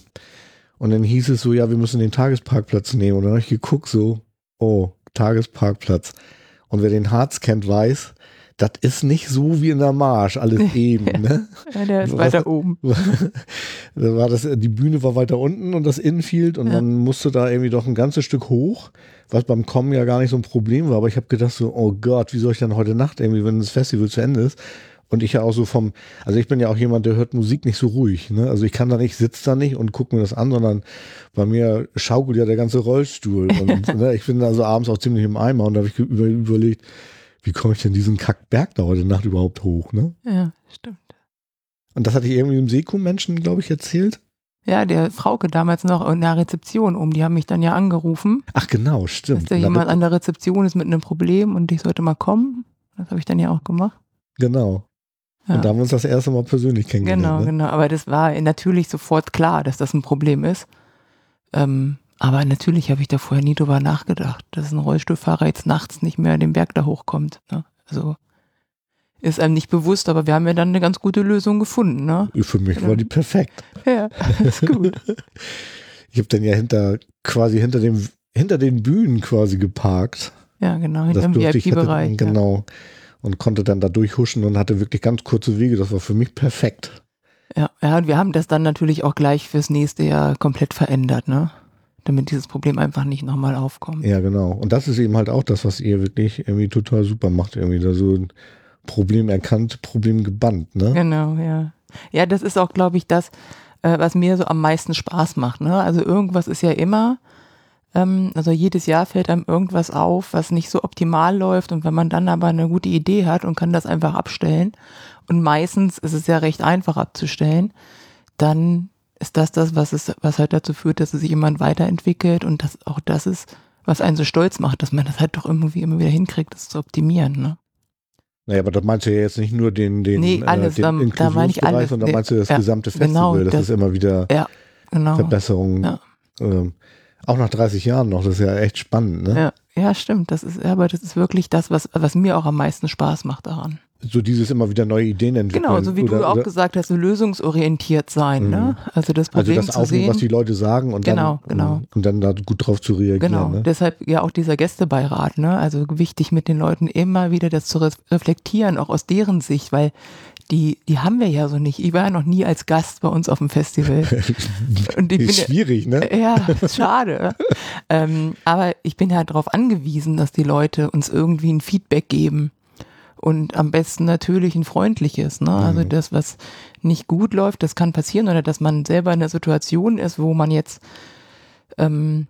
Und dann hieß es so, ja, wir müssen den Tagesparkplatz nehmen. Und dann habe ich geguckt, so, oh, Tagesparkplatz. Und wer den Harz kennt, weiß, das ist nicht so wie in der Marsch, alles eben, ne? Ja, der ist weiter oben. da war das, die Bühne war weiter unten und das Infield und Ja. man musste da irgendwie doch ein ganzes Stück hoch, was beim Kommen ja gar nicht so ein Problem war. Aber ich habe gedacht so, oh Gott, wie soll ich dann heute Nacht irgendwie, wenn das Festival zu Ende ist? Und ich ja auch so vom, also ich bin ja auch jemand, der hört Musik nicht so ruhig. Ne? Also ich kann da nicht, sitze da nicht und gucke mir das an, sondern bei mir schaukelt ja der ganze Rollstuhl. Und ne, ich bin also abends auch ziemlich im Eimer und da habe ich über, überlegt, wie komme ich denn diesen Kackberg da heute Nacht überhaupt hoch? Ne? Ja, stimmt. Und das hatte ich irgendwie im Seku-Menschen, glaube ich, erzählt. Ja, der Frauke damals noch in der Rezeption um, die haben mich dann ja angerufen, Ach genau, dass stimmt. da Und jemand an der Rezeption ist mit einem Problem und ich sollte mal kommen. Das habe ich dann ja auch gemacht. Genau. Ja. Und da haben wir uns das erste Mal persönlich Genau, kennengelernt. ne? genau. Aber das war natürlich sofort klar, dass das ein Problem ist. Ähm, aber natürlich habe ich da vorher nie drüber nachgedacht, dass ein Rollstuhlfahrer jetzt nachts nicht mehr den Berg da hochkommt. Ne? Also ist einem nicht bewusst, aber wir haben ja dann eine ganz gute Lösung gefunden. Ne? Für mich war die perfekt. Ja, ist gut. Ich habe dann ja hinter, quasi hinter dem, hinter den Bühnen quasi geparkt. Ja, genau, hinter dem VIP-Bereich. Ja. genau. Und konnte dann da durchhuschen und hatte wirklich ganz kurze Wege. Das war für mich perfekt. Ja, ja, und wir haben das dann natürlich auch gleich fürs nächste Jahr komplett verändert, ne? Damit dieses Problem einfach nicht nochmal aufkommt. Ja, genau. Und das ist eben halt auch das, was ihr wirklich irgendwie total super macht. Irgendwie da so ein Problem erkannt, Problem gebannt, ne? Genau, ja. Ja, das ist auch, glaube ich, das, äh, was mir so am meisten Spaß macht. Ne? Also irgendwas ist ja immer, ähm, also jedes Jahr fällt einem irgendwas auf, was nicht so optimal läuft. Und wenn man dann aber eine gute Idee hat und kann das einfach abstellen, und meistens ist es ja recht einfach abzustellen, dann ist das das, was es, was halt dazu führt, dass es sich jemand weiterentwickelt und das auch das ist, was einen so stolz macht, dass man das halt doch irgendwie immer wieder hinkriegt, das zu optimieren. Ne? Naja, aber da meinst du ja jetzt nicht nur den, den, Nee, alles, äh, den ähm, da meine ich Inklusionsbereich, alles. sondern Nee, meinst du das ja, gesamte Festival, genau, dass das- es immer wieder Ja, genau. Verbesserungen, Ja. ähm, auch nach 30 Jahren noch, das ist ja echt spannend, ne? Ja, ja, stimmt. Das ist, aber das ist wirklich das, was, was mir auch am meisten Spaß macht daran. So dieses immer wieder neue Ideen entwickeln. Genau, so wie oder, du auch oder, gesagt hast, so lösungsorientiert sein, ne? Also das Also Problem das zu aufnehmen, sehen. was die Leute sagen und Genau, dann, genau. Und dann da gut drauf zu reagieren. Genau, Ne? deshalb ja auch dieser Gästebeirat, ne? Also wichtig mit den Leuten immer wieder das zu re reflektieren, auch aus deren Sicht, weil die, die haben wir ja so nicht. Ich war ja noch nie als Gast bei uns auf dem Festival. Und ich bin ist ja, schwierig, ne? Ja, ist schade. ähm, aber ich bin ja darauf angewiesen, dass die Leute uns irgendwie ein Feedback geben. Und am besten natürlich ein freundliches. Ne? Also das, was nicht gut läuft, das kann passieren. Oder dass man selber in einer Situation ist, wo man jetzt ähm,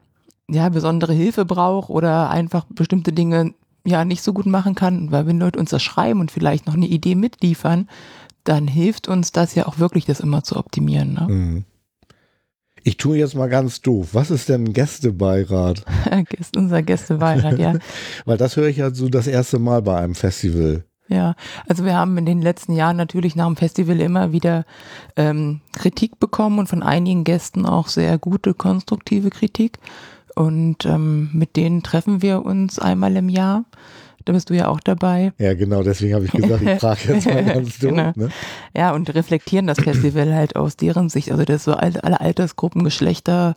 ja besondere Hilfe braucht oder einfach bestimmte Dinge ja nicht so gut machen kann. Weil wenn Leute uns das schreiben und vielleicht noch eine Idee mitliefern, dann hilft uns das ja auch wirklich, das immer zu optimieren. Ne? Mhm. Ich tue jetzt mal ganz doof. Was ist denn ein Gästebeirat? Gäste- unser Gästebeirat, ja. Weil das höre ich ja so das erste Mal bei einem Festival. Ja, also wir haben in den letzten Jahren natürlich nach dem Festival immer wieder ähm, Kritik bekommen und von einigen Gästen auch sehr gute, konstruktive Kritik. Und ähm, mit denen treffen wir uns einmal im Jahr. Da bist du ja auch dabei. Ja, genau, deswegen habe ich gesagt, ich frage jetzt mal ganz doof. Genau. Ne? Ja, und reflektieren das Festival halt aus deren Sicht. Also das ist so alle, alle Altersgruppen, Geschlechter,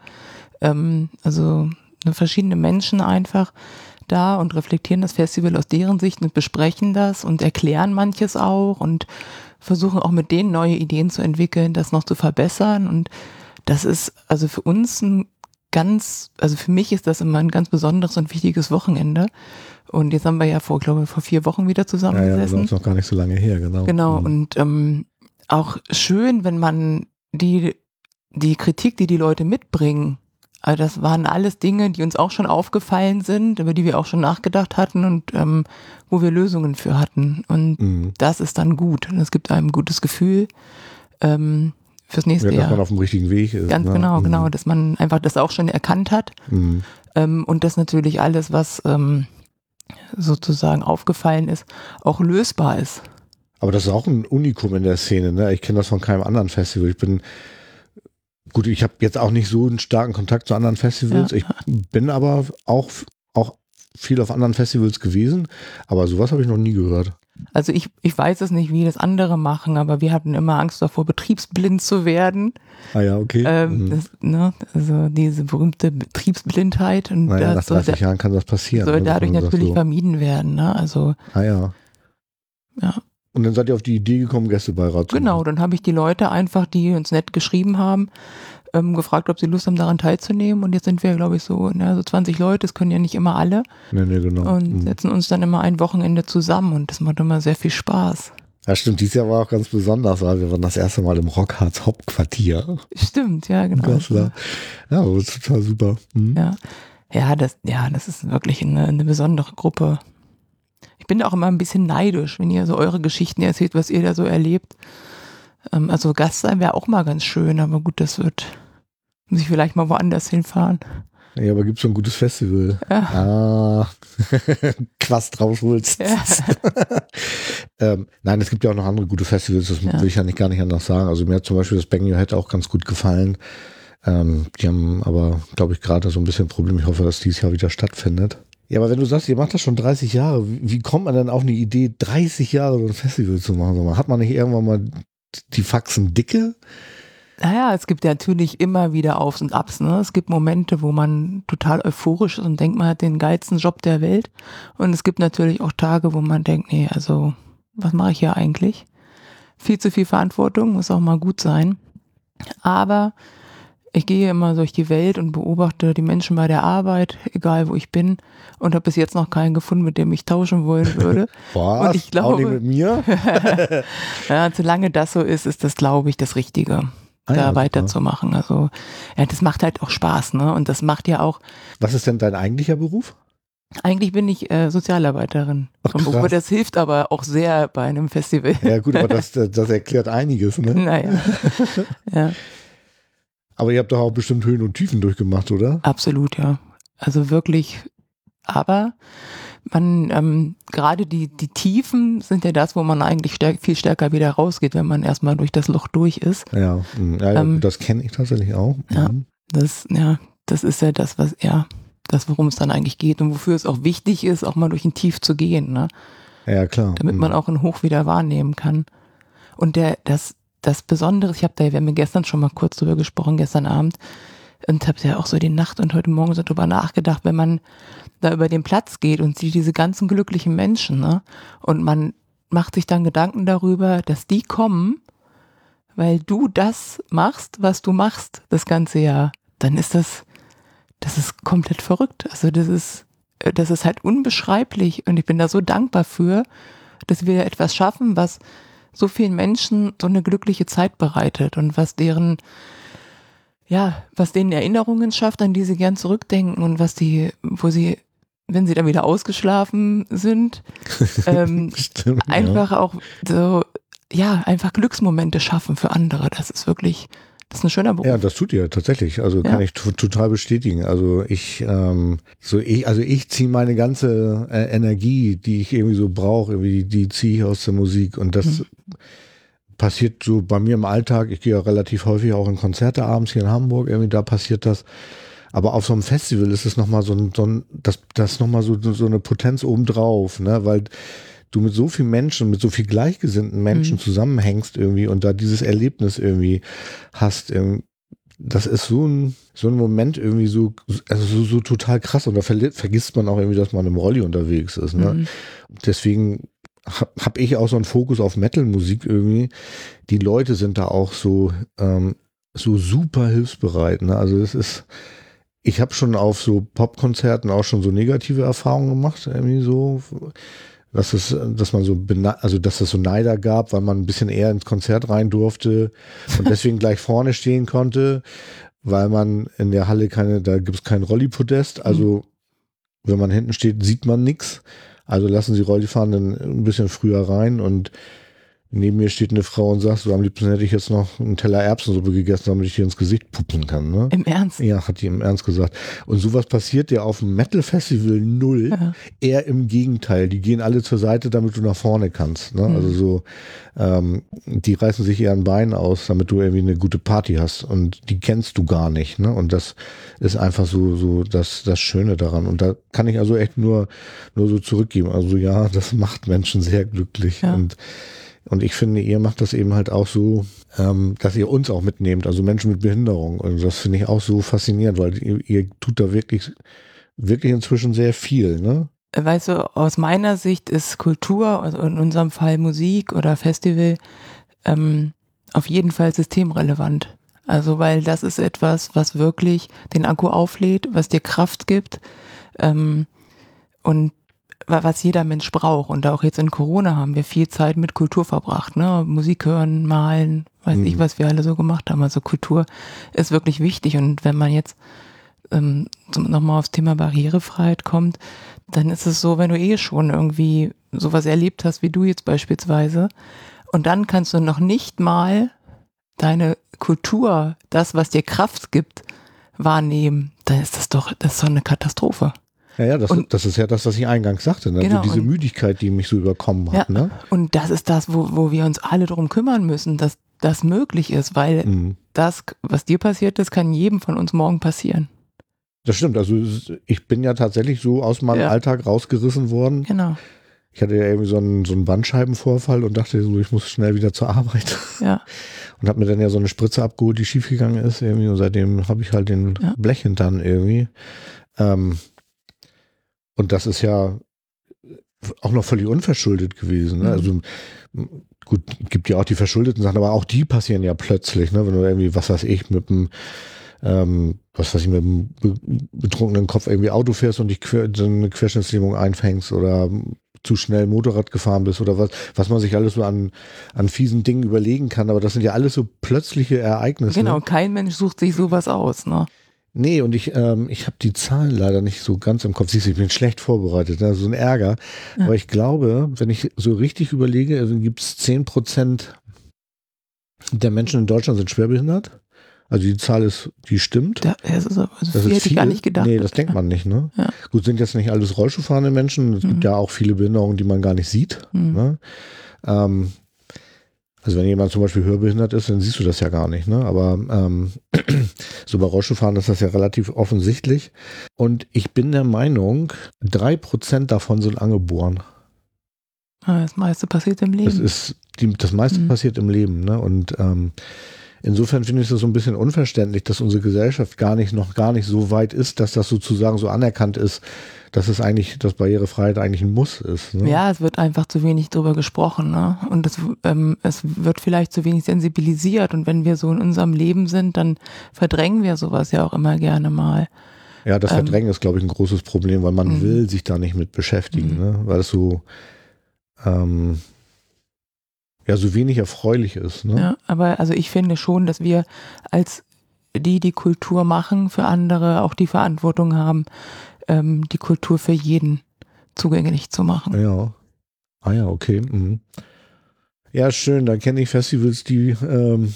ähm, also ne, verschiedene Menschen einfach da und reflektieren das Festival aus deren Sicht und besprechen das und erklären manches auch und versuchen auch mit denen neue Ideen zu entwickeln, das noch zu verbessern. Und das ist also für uns ein ganz, also für mich ist das immer ein ganz besonderes und wichtiges Wochenende. Und jetzt haben wir ja vor, glaube ich, vor vier Wochen wieder Ja, ja, zusammengesessen. das ist noch gar nicht so lange her, genau. Genau, Mhm. und ähm, auch schön, wenn man die, die Kritik, die die Leute mitbringen, also das waren alles Dinge, die uns auch schon aufgefallen sind, über die wir auch schon nachgedacht hatten und ähm, wo wir Lösungen für hatten. Und Mhm. das ist dann gut. Und es gibt einem ein gutes Gefühl ähm, fürs nächste Ja, dass man Jahr. auf dem richtigen Weg ist. Ganz ne? genau, Mhm. genau, dass man einfach das auch schon erkannt hat Mhm. ähm, und dass natürlich alles, was ähm, sozusagen aufgefallen ist, auch lösbar ist. Aber das ist auch ein Unikum in der Szene. Ne? Ich kenne das von keinem anderen Festival. Ich bin gut, ich habe jetzt auch nicht so einen starken Kontakt zu anderen Festivals. Ja. Ich bin aber auch, auch viel auf anderen Festivals gewesen. Aber sowas habe ich noch nie gehört. Also ich, ich weiß es nicht, wie das andere machen, aber wir hatten immer Angst davor, betriebsblind zu werden. Ah ja, okay. Ähm, Mhm. das, ne, also diese berühmte Betriebsblindheit und naja, nach das soll, 30 Jahren kann das passieren. soll ne, dadurch natürlich so, vermieden werden. Ne? Also Ah ja. Ja. Und dann seid ihr auf die Idee gekommen, Gästebeirat zu genau, machen. dann habe ich die Leute einfach, die uns nett geschrieben haben, ähm, gefragt, ob sie Lust haben, daran teilzunehmen. Und jetzt sind wir, glaube ich, so, ne, so 20 Leute, das können ja nicht immer alle. Nee, nee, genau. Und Mhm. setzen uns dann immer ein Wochenende zusammen und das macht immer sehr viel Spaß. Ja, stimmt. Dieses Jahr war auch ganz besonders, weil wir waren das erste Mal im Rockharz Hauptquartier. Stimmt, ja, genau. Das war, ja, das ist total super. Mhm. Ja. Ja, das, ja, das ist wirklich eine, eine besondere Gruppe. Ich bin da auch immer ein bisschen neidisch, wenn ihr so eure Geschichten erzählt, was ihr da so erlebt. Ähm, also Gast sein wäre auch mal ganz schön, aber gut, das wird, muss ich vielleicht mal woanders hinfahren. Ja, aber gibt so ein gutes Festival. Ja. Ah, Quast rausholst. Ja. ähm, nein, es gibt ja auch noch andere gute Festivals, das Ja. will ich ja nicht gar nicht anders sagen. Also mir hat zum Beispiel das Bang Your Head auch ganz gut gefallen. Ähm, die haben aber, glaube ich, gerade so ein bisschen ein Problem. Ich hoffe, dass dieses Jahr wieder stattfindet. Ja, aber wenn du sagst, ihr macht das schon 30 Jahre, wie, kommt man denn auf eine Idee, 30 Jahre so ein Festival zu machen? Hat man nicht irgendwann mal die Faxen dicke? Naja, es gibt ja natürlich immer wieder Aufs und Abs. Ne? Es gibt Momente, wo man total euphorisch ist und denkt, man hat den geilsten Job der Welt. Und es gibt natürlich auch Tage, wo man denkt, nee, also was mache ich hier eigentlich? Viel zu viel Verantwortung, muss auch mal gut sein. Aber ich gehe immer durch die Welt und beobachte die Menschen bei der Arbeit, egal wo ich bin, und habe bis jetzt noch keinen gefunden, mit dem ich tauschen wollen würde. Was? Und ich Auch nicht glaube- mit mir? ja, solange das so ist, ist das, glaube ich, das Richtige, Ah ja, da super. weiterzumachen. Also, ja, das macht halt auch Spaß, ne? Und das macht ja auch, Was ist denn dein eigentlicher Beruf? eigentlich bin ich äh, Sozialarbeiterin. Ach, Beruf. das hilft aber auch sehr bei einem Festival. Ja gut, aber das, das erklärt einiges. Ne? naja. ja, Aber ihr habt doch auch bestimmt Höhen und Tiefen durchgemacht, oder? absolut, ja. Also wirklich, aber man, ähm, gerade die, die Tiefen sind ja das, wo man eigentlich stärk, viel stärker wieder rausgeht, wenn man erstmal durch das Loch durch ist. Ja, mhm. ja, Ähm, das kenne ich tatsächlich auch. ja. Mhm. Das, ja, das ist ja das, was, ja, das, worum es dann eigentlich geht und wofür es auch wichtig ist, auch mal durch ein Tief zu gehen, ne? ja klar. Damit Mhm. man auch ein Hoch wieder wahrnehmen kann. Und der, das, das Besondere, ich habe da, wir haben ja gestern schon mal kurz drüber gesprochen, gestern Abend, und habe ja auch so die Nacht und heute Morgen so drüber nachgedacht, wenn man da über den Platz geht und sieht diese ganzen glücklichen Menschen, ne? Und man macht sich dann Gedanken darüber, dass die kommen, weil du das machst, was du machst, das ganze Jahr, dann ist das, das ist komplett verrückt. Also das ist, das ist halt unbeschreiblich und ich bin da so dankbar für, dass wir etwas schaffen, was so vielen Menschen so eine glückliche Zeit bereitet und was deren, ja, was denen Erinnerungen schafft, an die sie gern zurückdenken und was die, wo sie, wenn sie dann wieder ausgeschlafen sind, ähm, Stimmt, ja. einfach auch so, ja, einfach Glücksmomente schaffen für andere. Das ist wirklich, das ist ein schöner Beruf. Ja, das tut ihr tatsächlich. Also Ja. kann ich total bestätigen. Also ich, ähm, so ich, also ich ziehe meine ganze äh, Energie, die ich irgendwie so brauche, irgendwie, die, die ziehe ich aus der Musik. Und das Mhm. Passiert so bei mir im Alltag. Ich gehe ja relativ häufig auch in Konzerte abends hier in Hamburg. Irgendwie da passiert das. Aber auf so einem Festival ist es nochmal so ein, so ein, das, das nochmal so, so eine Potenz obendrauf, ne, weil du mit so vielen Menschen, mit so viel gleichgesinnten Menschen Mhm. zusammenhängst irgendwie und da dieses Erlebnis irgendwie hast. ähm, Das ist so ein, so ein Moment irgendwie so, also so, so total krass und da vergisst man auch irgendwie, dass man im Rolli unterwegs ist. Ne? Mhm. Deswegen habe hab ich auch so einen Fokus auf Metal-Musik irgendwie. Die Leute sind da auch so, ähm, so super hilfsbereit. Ne? Also es ist, ich habe schon auf so Popkonzerten auch schon so negative Erfahrungen gemacht, irgendwie so, dass es, dass man so, also dass es so Neider gab, weil man ein bisschen eher ins Konzert rein durfte und deswegen gleich vorne stehen konnte, weil man in der Halle keine, da gibt es kein Rolli-Podest, also wenn man hinten steht, sieht man nichts. Also lassen Sie Rollifahrenden ein bisschen früher rein und neben mir steht eine Frau und sagt, so am liebsten hätte ich jetzt noch einen Teller Erbsensuppe gegessen, damit ich dir ins Gesicht puppen kann. Ne? Im Ernst? Ja, hat die im Ernst gesagt. Und sowas passiert ja auf dem Metal Festival null. Ja. Eher im Gegenteil. Die gehen alle zur Seite, damit du nach vorne kannst. Ne? Mhm. Also so, ähm, die reißen sich eher ein Bein aus, damit du irgendwie eine gute Party hast. Und die kennst du gar nicht. Ne? Und das ist einfach so, so das, das Schöne daran. Und da kann ich also echt nur, nur so zurückgeben. Also ja, das macht Menschen sehr glücklich. Ja. Und und ich finde, ihr macht das eben halt auch so, ähm, dass ihr uns auch mitnehmt, also Menschen mit Behinderung. Und das finde ich auch so faszinierend, weil ihr, ihr tut da wirklich, wirklich inzwischen sehr viel, ne? Weißt du, aus meiner Sicht ist Kultur, also in unserem Fall Musik oder Festival, ähm, auf jeden Fall systemrelevant. Also, weil das ist etwas, was wirklich den Akku auflädt, was dir Kraft gibt ähm, und was jeder Mensch braucht. Und auch jetzt in Corona haben wir viel Zeit mit Kultur verbracht, ne? Musik hören, malen, weiß Mhm. ich, was wir alle so gemacht haben. Also Kultur ist wirklich wichtig. Und wenn man jetzt ähm, nochmal aufs Thema Barrierefreiheit kommt, dann ist es so, wenn du eh schon irgendwie sowas erlebt hast, wie du jetzt beispielsweise, und dann kannst du noch nicht mal deine Kultur, das, was dir Kraft gibt, wahrnehmen, dann ist das doch, das ist doch eine Katastrophe. Ja, ja, das, Und- das ist ja das, was ich eingangs sagte, ne? Genau, also diese und- Müdigkeit, die mich so überkommen hat, Ja. ne? Und das ist das, wo, wo wir uns alle drum kümmern müssen, dass das möglich ist, weil Mhm. das, was dir passiert ist, kann jedem von uns morgen passieren. Das stimmt, also ich bin ja tatsächlich so aus meinem Ja. Alltag rausgerissen worden. Genau. Ich hatte ja irgendwie so einen, so einen Bandscheibenvorfall und dachte so, ich muss schnell wieder zur Arbeit. Ja. Und habe mir dann ja so eine Spritze abgeholt, die schiefgegangen ist irgendwie. Und seitdem habe ich halt den Ja. Blechhintern irgendwie. Ähm, und das ist ja auch noch völlig unverschuldet gewesen. Ne? Mhm. Also gut, gibt ja auch die verschuldeten Sachen, aber auch die passieren ja plötzlich, ne? Wenn du irgendwie, was weiß ich, mit dem ähm, was weiß ich, mit dem be betrunkenen Kopf irgendwie Auto fährst und dich quer, so eine Querschnittslähmung einfängst oder zu schnell Motorrad gefahren bist oder was, was man sich alles so an, an fiesen Dingen überlegen kann. Aber das sind ja alles so plötzliche Ereignisse. Genau, kein Mensch sucht sich sowas aus, ne? Nee, und ich, ähm, ich habe die Zahlen leider nicht so ganz im Kopf. Siehst du, ich bin schlecht vorbereitet, ne? so ein Ärger. Ja. Aber ich glaube, wenn ich so richtig überlege, also gibt es 10 Prozent der Menschen in Deutschland sind schwerbehindert. Also die Zahl ist, die stimmt. Da, das ist, also Das viel ist hätte ich gar nicht gedacht. Nee, das denkt man nicht, ne? Ja. Gut, sind jetzt nicht alles Rollschuhfahrende Menschen. Es gibt Mhm. ja auch viele Behinderungen, die man gar nicht sieht. Hm. Ne? Ähm, also wenn jemand zum Beispiel hörbehindert ist, dann siehst du das ja gar nicht. Ne? Aber ähm, so bei Rollstuhlfahren ist das ja relativ offensichtlich. Und ich bin der Meinung, drei Prozent davon sind angeboren. Ah, Das meiste passiert im Leben. Das ist die, das meiste Mhm. passiert im Leben. Ne? Und ähm, insofern finde ich das so ein bisschen unverständlich, dass unsere Gesellschaft gar nicht noch gar nicht so weit ist, dass das sozusagen so anerkannt ist, dass es eigentlich, dass Barrierefreiheit eigentlich ein Muss ist. Ne? Ja, es wird einfach zu wenig drüber gesprochen, ne? Und es, ähm, es wird vielleicht zu wenig sensibilisiert. Und wenn wir so in unserem Leben sind, dann verdrängen wir sowas ja auch immer gerne mal. Ja, das Ähm, Verdrängen ist, glaube ich, ein großes Problem, weil man Mhm. will sich da nicht mit beschäftigen, Mhm. ne? weil es so, ähm, ja, so wenig erfreulich ist. Ne? Ja, aber also ich finde schon, dass wir als die, die Kultur machen für andere, auch die Verantwortung haben, ähm, die Kultur für jeden zugänglich zu machen. Ja. Ah ja, okay. Mhm. Ja, schön. Da kenne ich Festivals, die ähm,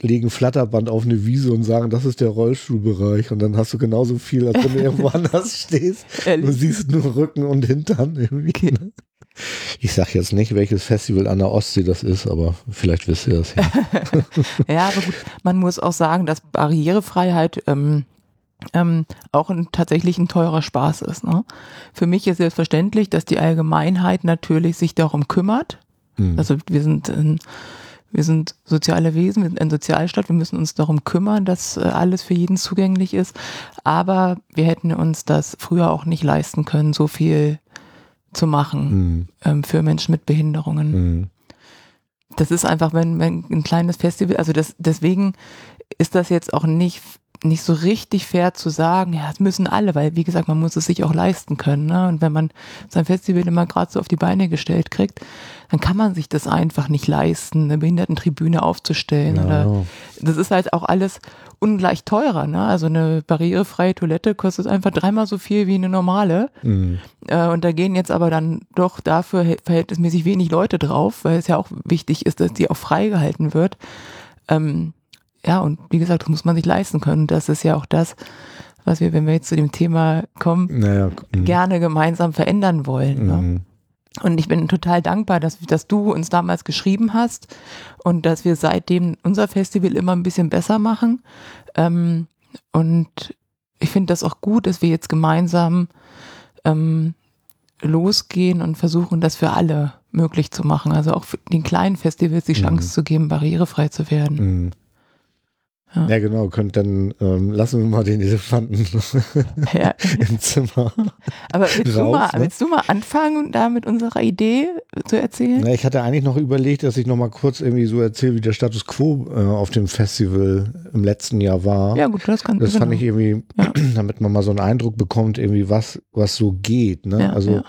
legen Flatterband auf eine Wiese und sagen, das ist der Rollstuhlbereich. Und dann hast du genauso viel, als wenn du irgendwo anders stehst. Du Ehrlich. siehst nur Rücken und Hintern irgendwie. Ne? Ich sag jetzt nicht, welches Festival an der Ostsee das ist, aber vielleicht wisst ihr das ja. Ja, aber gut, man muss auch sagen, dass Barrierefreiheit ähm, ähm, auch ein, tatsächlich ein teurer Spaß ist. Ne? Für mich ist selbstverständlich, dass die Allgemeinheit natürlich sich darum kümmert. Mhm. Also wir sind ein, wir sind soziale Wesen, wir sind ein Sozialstaat, wir müssen uns darum kümmern, dass äh, alles für jeden zugänglich ist. Aber wir hätten uns das früher auch nicht leisten können, so viel zu machen Mhm. ähm, für Menschen mit Behinderungen Mhm. das ist einfach, wenn, wenn ein kleines Festival, also das, deswegen ist das jetzt auch nicht, nicht so richtig fair zu sagen, ja, es müssen alle, weil wie gesagt, man muss es sich auch leisten können. Ne? Und wenn man sein Festival immer gerade so auf die Beine gestellt kriegt, dann kann man sich das einfach nicht leisten, eine Behindertentribüne aufzustellen. Oder Ja. das ist halt auch alles ungleich teurer. Ne? Also eine barrierefreie Toilette kostet einfach dreimal so viel wie eine normale. Mhm. Äh, und da gehen jetzt aber dann doch dafür verhältnismäßig wenig Leute drauf, weil es ja auch wichtig ist, dass die auch freigehalten wird. Ähm, ja, und wie gesagt, das muss man sich leisten können. Das ist ja auch das, was wir, wenn wir jetzt zu dem Thema kommen, naja, mhm. gerne gemeinsam verändern wollen. Ne? Mhm. Und ich bin total dankbar, dass, dass du uns damals geschrieben hast und dass wir seitdem unser Festival immer ein bisschen besser machen. Ähm, und ich finde das auch gut, dass wir jetzt gemeinsam ähm, losgehen und versuchen, das für alle möglich zu machen. Also auch für den kleinen Festivals die Chance Mhm. zu geben, barrierefrei zu werden. Mhm. Ja. Ja, genau, könnt dann ähm, lassen wir mal den Elefanten Ja. im Zimmer. Aber willst, du Raus, mal, ne? willst du mal anfangen, da mit unserer Idee zu erzählen? Na, ich hatte eigentlich noch überlegt, dass ich noch mal kurz irgendwie so erzähle, wie der Status quo äh, auf dem Festival im letzten Jahr war. Ja, gut, das kann Das fand genau. ich irgendwie, Ja. damit man mal so einen Eindruck bekommt, irgendwie was, was so geht. Ne? Ja, also, ja.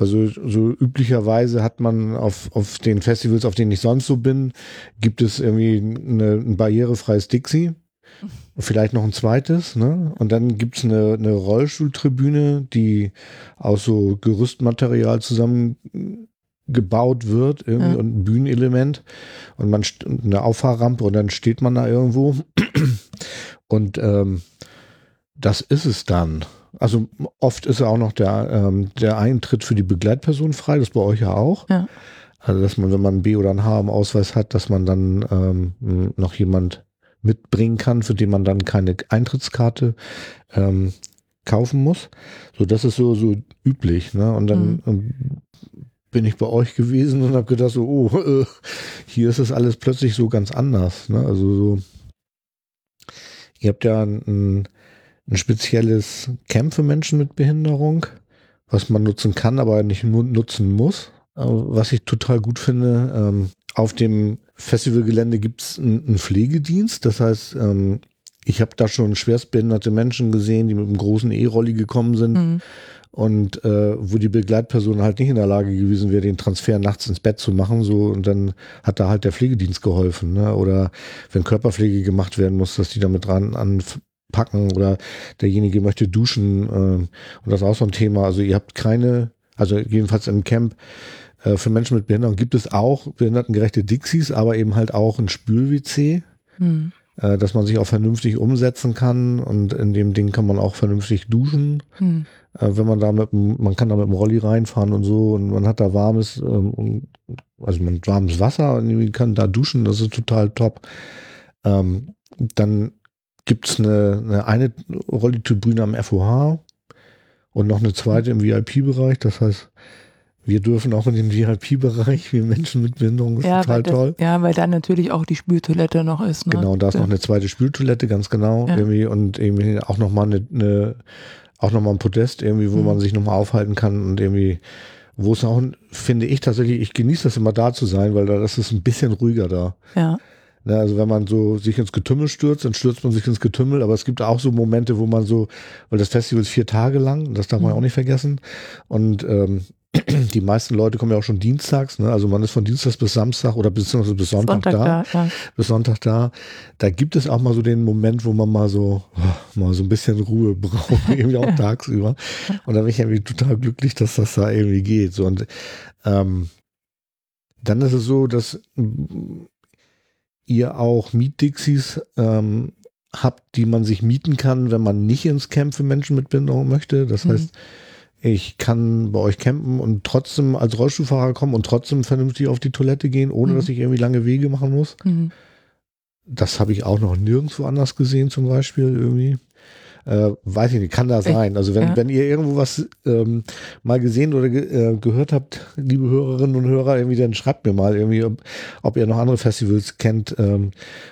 Also so üblicherweise hat man auf, auf den Festivals, auf denen ich sonst so bin, gibt es irgendwie eine, ein barrierefreies Dixie. Vielleicht noch ein zweites, ne? Und dann gibt's eine, eine Rollstuhltribüne, die aus so Gerüstmaterial zusammengebaut wird, irgendwie Ja. und ein Bühnenelement und man eine Auffahrrampe und dann steht man da irgendwo. Und ähm, das ist es dann. Also oft ist ja auch noch der, ähm, der Eintritt für die Begleitperson frei, das bei euch ja auch. Ja. Also dass man, wenn man ein B oder ein H im Ausweis hat, dass man dann ähm, noch jemand mitbringen kann, für den man dann keine Eintrittskarte ähm, kaufen muss. So, das ist so, so üblich. Ne? Und dann ähm, bin ich bei euch gewesen und habe gedacht, so, oh, äh, hier ist es alles plötzlich so ganz anders. Ne? Also so, ihr habt ja ein, ein spezielles Camp für Menschen mit Behinderung, was man nutzen kann, aber nicht nur nutzen muss. Was ich total gut finde, ähm, auf dem Festivalgelände gibt es einen Pflegedienst. Das heißt, ähm, ich habe da schon schwerstbehinderte Menschen gesehen, die mit einem großen E-Rolli gekommen sind Mhm. und äh, wo die Begleitperson halt nicht in der Lage gewesen wäre, den Transfer nachts ins Bett zu machen, so und dann hat da halt der Pflegedienst geholfen, ne? Oder wenn Körperpflege gemacht werden muss, dass die damit dran anpacken oder derjenige möchte duschen äh, und das ist auch so ein Thema. Also ihr habt keine, also jedenfalls im Camp äh, für Menschen mit Behinderung gibt es auch behindertengerechte Dixies, aber eben halt auch ein Spül-WC Mhm. äh, dass man sich auch vernünftig umsetzen kann und in dem Ding kann man auch vernünftig duschen. Mhm. Äh, wenn man da mit, man kann da mit dem Rolli reinfahren und so und man hat da warmes, ähm, und- also man hat warmes Wasser und kann da duschen, das ist total top. Ähm, dann gibt's eine, eine, eine Rolli-Tribüne am FOH und noch eine zweite im VIP-Bereich, das heißt, wir dürfen auch in den VIP-Bereich, wir Menschen mit Behinderung, ist Ja, total das, toll. ja, weil dann natürlich auch die Spültoilette noch ist. Ne? Genau, und da ist Ja. noch eine zweite Spültoilette, ganz genau, Ja. irgendwie, und irgendwie auch nochmal eine, eine, auch nochmal ein Podest, irgendwie, wo Mhm. man sich nochmal aufhalten kann und irgendwie, wo es auch, finde ich tatsächlich, ich genieße das immer da zu sein, weil da das ist ein bisschen ruhiger da. Ja. Ne, also wenn man so sich ins Getümmel stürzt, dann stürzt man sich ins Getümmel, aber es gibt auch so Momente, wo man so, weil das Festival ist vier Tage lang, das darf man Mhm. auch nicht vergessen. Und ähm, die meisten Leute kommen ja auch schon dienstags, ne? Also man ist von Dienstags bis Samstag oder beziehungsweise bis Sonntag, Sonntag da da. Ja. bis Sonntag da. Da gibt es auch mal so den Moment, wo man mal so, oh, mal so ein bisschen Ruhe braucht, irgendwie auch tagsüber. Und da bin ich irgendwie total glücklich, dass das da irgendwie geht. So, und ähm, dann ist es so, dass ihr auch Mietdixies ähm, habt, die man sich mieten kann, wenn man nicht ins Camp für Menschen mit Behinderung möchte. Das Mhm. heißt, ich kann bei euch campen und trotzdem als Rollstuhlfahrer kommen und trotzdem vernünftig auf die Toilette gehen, ohne Mhm. dass ich irgendwie lange Wege machen muss. Mhm. Das habe ich auch noch nirgendwo anders gesehen, zum Beispiel irgendwie. Äh, weiß ich nicht, kann da sein. Also wenn, ja. wenn ihr irgendwo was ähm, mal gesehen oder ge äh, gehört habt, liebe Hörerinnen und Hörer, irgendwie, dann schreibt mir mal irgendwie, ob, ob ihr noch andere Festivals kennt, ähm,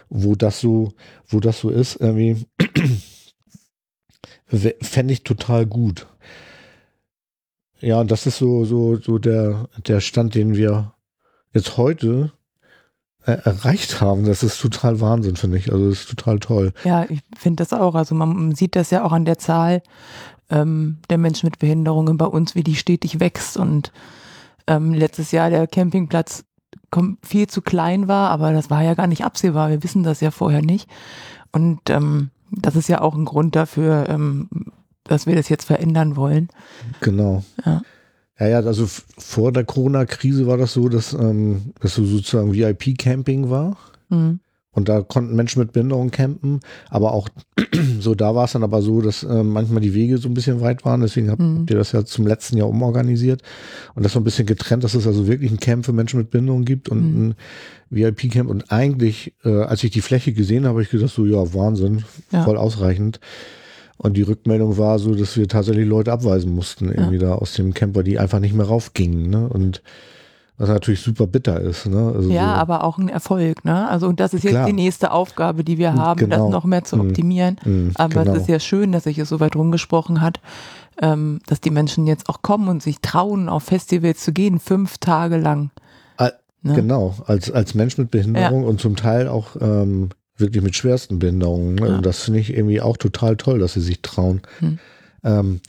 wo das so, wo das so ist. Irgendwie fände ich total gut. Ja, und das ist so, so, so der, der Stand, den wir jetzt heute erreicht haben. Das ist total Wahnsinn, finde ich. Also das ist total toll. Ja, ich finde das auch. Also man sieht das ja auch an der Zahl ähm, der Menschen mit Behinderungen bei uns, wie die stetig wächst. Und ähm, letztes Jahr der Campingplatz viel zu klein war, aber das war ja gar nicht absehbar. Wir wissen das ja vorher nicht. Und ähm, das ist ja auch ein Grund dafür, ähm, dass wir das jetzt verändern wollen. Genau. Ja. Ja, ja, also vor der Corona-Krise war das so, dass ähm, das so sozusagen VIP-Camping war. Mhm. Und da konnten Menschen mit Behinderung campen. Aber auch so, da war es dann aber so, dass ähm, manchmal die Wege so ein bisschen weit waren. Deswegen habt Mhm. ihr das ja zum letzten Jahr umorganisiert. Und das so ein bisschen getrennt, dass es also wirklich ein Camp für Menschen mit Behinderung gibt und Mhm. ein VIP-Camp. Und eigentlich, äh, als ich die Fläche gesehen habe, habe ich gesagt, so, ja, Wahnsinn, Ja. voll ausreichend. Und die Rückmeldung war so, dass wir tatsächlich Leute abweisen mussten, irgendwie da aus dem Camper, die einfach nicht mehr raufgingen. Ne? Und was natürlich super bitter ist. Ne? Also Ja, so, aber auch ein Erfolg, ne? Also und das ist jetzt Klar. die nächste Aufgabe, die wir haben, Genau. das noch mehr zu Mhm. optimieren. mh, Aber genau. es ist ja schön, dass sich es so weit rumgesprochen hat, ähm, dass die Menschen jetzt auch kommen und sich trauen, auf Festivals zu gehen, fünf Tage lang. Ne? Genau, als, als Mensch mit Behinderung und zum Teil auch ähm, wirklich mit schwersten Behinderungen. Ne? Ja. Und das finde ich irgendwie auch total toll, dass sie sich trauen. Hm. Ähm,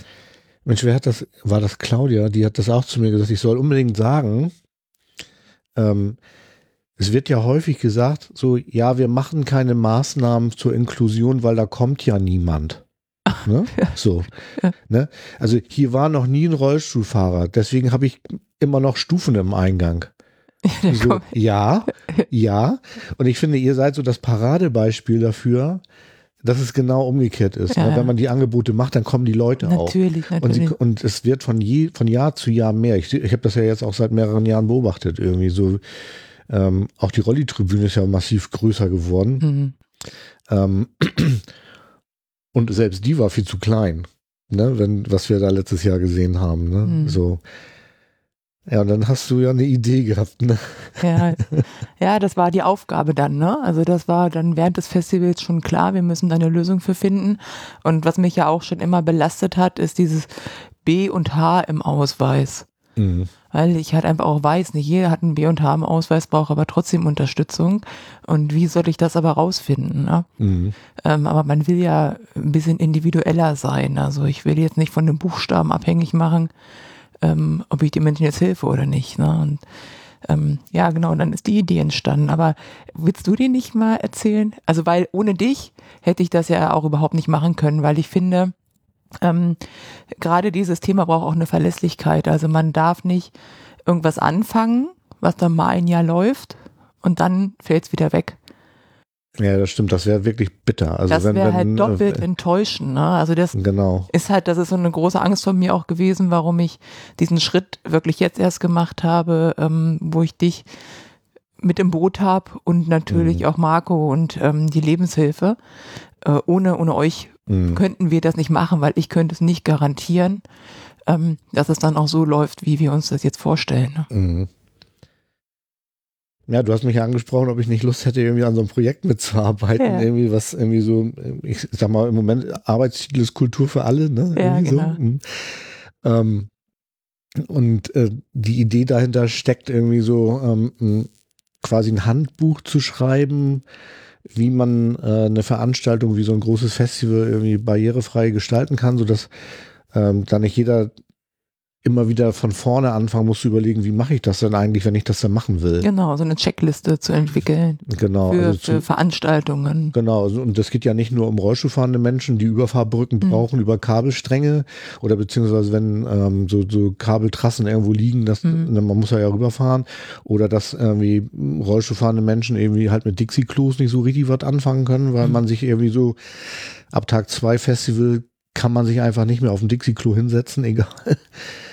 Mensch, wer hat das, war das Claudia, die hat das auch zu mir gesagt, ich soll unbedingt sagen, ähm, es wird ja häufig gesagt, so, ja, wir machen keine Maßnahmen zur Inklusion, weil da kommt ja niemand. Ne? So. Ja. Ne? Also hier war noch nie ein Rollstuhlfahrer, deswegen habe ich immer noch Stufen im Eingang. So, ja, ja. Und ich finde, ihr seid so das Paradebeispiel dafür, dass es genau umgekehrt ist. Ja, ne? Wenn man die Angebote macht, dann kommen die Leute auch. Natürlich, Und, natürlich. sie, und es wird von, je, von Jahr zu Jahr mehr. Ich, ich habe das ja jetzt auch seit mehreren Jahren beobachtet. Irgendwie so. Ähm, auch die Rolli-Tribüne ist ja massiv größer geworden. Mhm. Ähm, und selbst die war viel zu klein, ne? Wenn, was wir da letztes Jahr gesehen haben. Ne? Mhm. So. Ja, und dann hast du ja eine Idee gehabt. Ne? Ja, ja, das war die Aufgabe dann, ne? Also das war dann während des Festivals schon klar, wir müssen da eine Lösung für finden. Und was mich ja auch schon immer belastet hat, ist dieses B und H im Ausweis. Mhm. Weil ich halt einfach auch weiß, nicht jeder hat einen B und H im Ausweis, braucht aber trotzdem Unterstützung. Und wie soll ich das aber rausfinden? Ne? Mhm. Ähm, aber man will ja ein bisschen individueller sein. Also ich will jetzt nicht von den Buchstaben abhängig machen, ähm, ob ich den Menschen jetzt helfe oder nicht. Ne? Und ähm, ja, genau, dann ist die Idee entstanden. Aber willst du dir nicht mal erzählen? Also, weil ohne dich hätte ich das ja auch überhaupt nicht machen können, weil ich finde, ähm, gerade dieses Thema braucht auch eine Verlässlichkeit. Also man darf nicht irgendwas anfangen, was dann mal ein Jahr läuft und dann fällt es wieder weg. Ja, das stimmt. Das wäre wirklich bitter. Also das wäre wenn, halt doppelt äh, enttäuschend. Ne? Also das Genau. ist halt, das ist so eine große Angst von mir auch gewesen, warum ich diesen Schritt wirklich jetzt erst gemacht habe, ähm, wo ich dich mit im Boot habe und natürlich Mhm. auch Marco und ähm, die Lebenshilfe. Äh, ohne, ohne euch Mhm. könnten wir das nicht machen, weil ich könnte es nicht garantieren, ähm, dass es dann auch so läuft, wie wir uns das jetzt vorstellen. Ne? Mhm. Ja, du hast mich ja angesprochen, ob ich nicht Lust hätte, irgendwie an so einem Projekt mitzuarbeiten. Ja. Irgendwie was, irgendwie so, ich sag mal, im Moment Arbeitstitel ist Kultur für alle, ne? Ja, Irgendwie genau. So. Mhm. Ähm, und äh, die Idee dahinter steckt irgendwie so, ähm, quasi ein Handbuch zu schreiben, wie man äh, eine Veranstaltung wie so ein großes Festival irgendwie barrierefrei gestalten kann, sodass ähm, da nicht jeder immer wieder von vorne anfangen muss zu überlegen, wie mache ich das denn eigentlich, wenn ich das dann machen will. Genau, so eine Checkliste zu entwickeln Genau, für, also für zu, Veranstaltungen. genau. also- Und das geht ja nicht nur um Rollstuhlfahrende Menschen, die Überfahrbrücken Mhm. brauchen über Kabelstränge oder beziehungsweise wenn ähm, so, so Kabeltrassen irgendwo liegen, das, Mhm. man muss ja ja rüberfahren oder dass irgendwie Rollstuhlfahrende Menschen irgendwie halt mit Dixie-Klos nicht so richtig was anfangen können, weil Mhm. man sich irgendwie so ab Tag zwei Festival kann man sich einfach nicht mehr auf dem Dixie-Klo hinsetzen, egal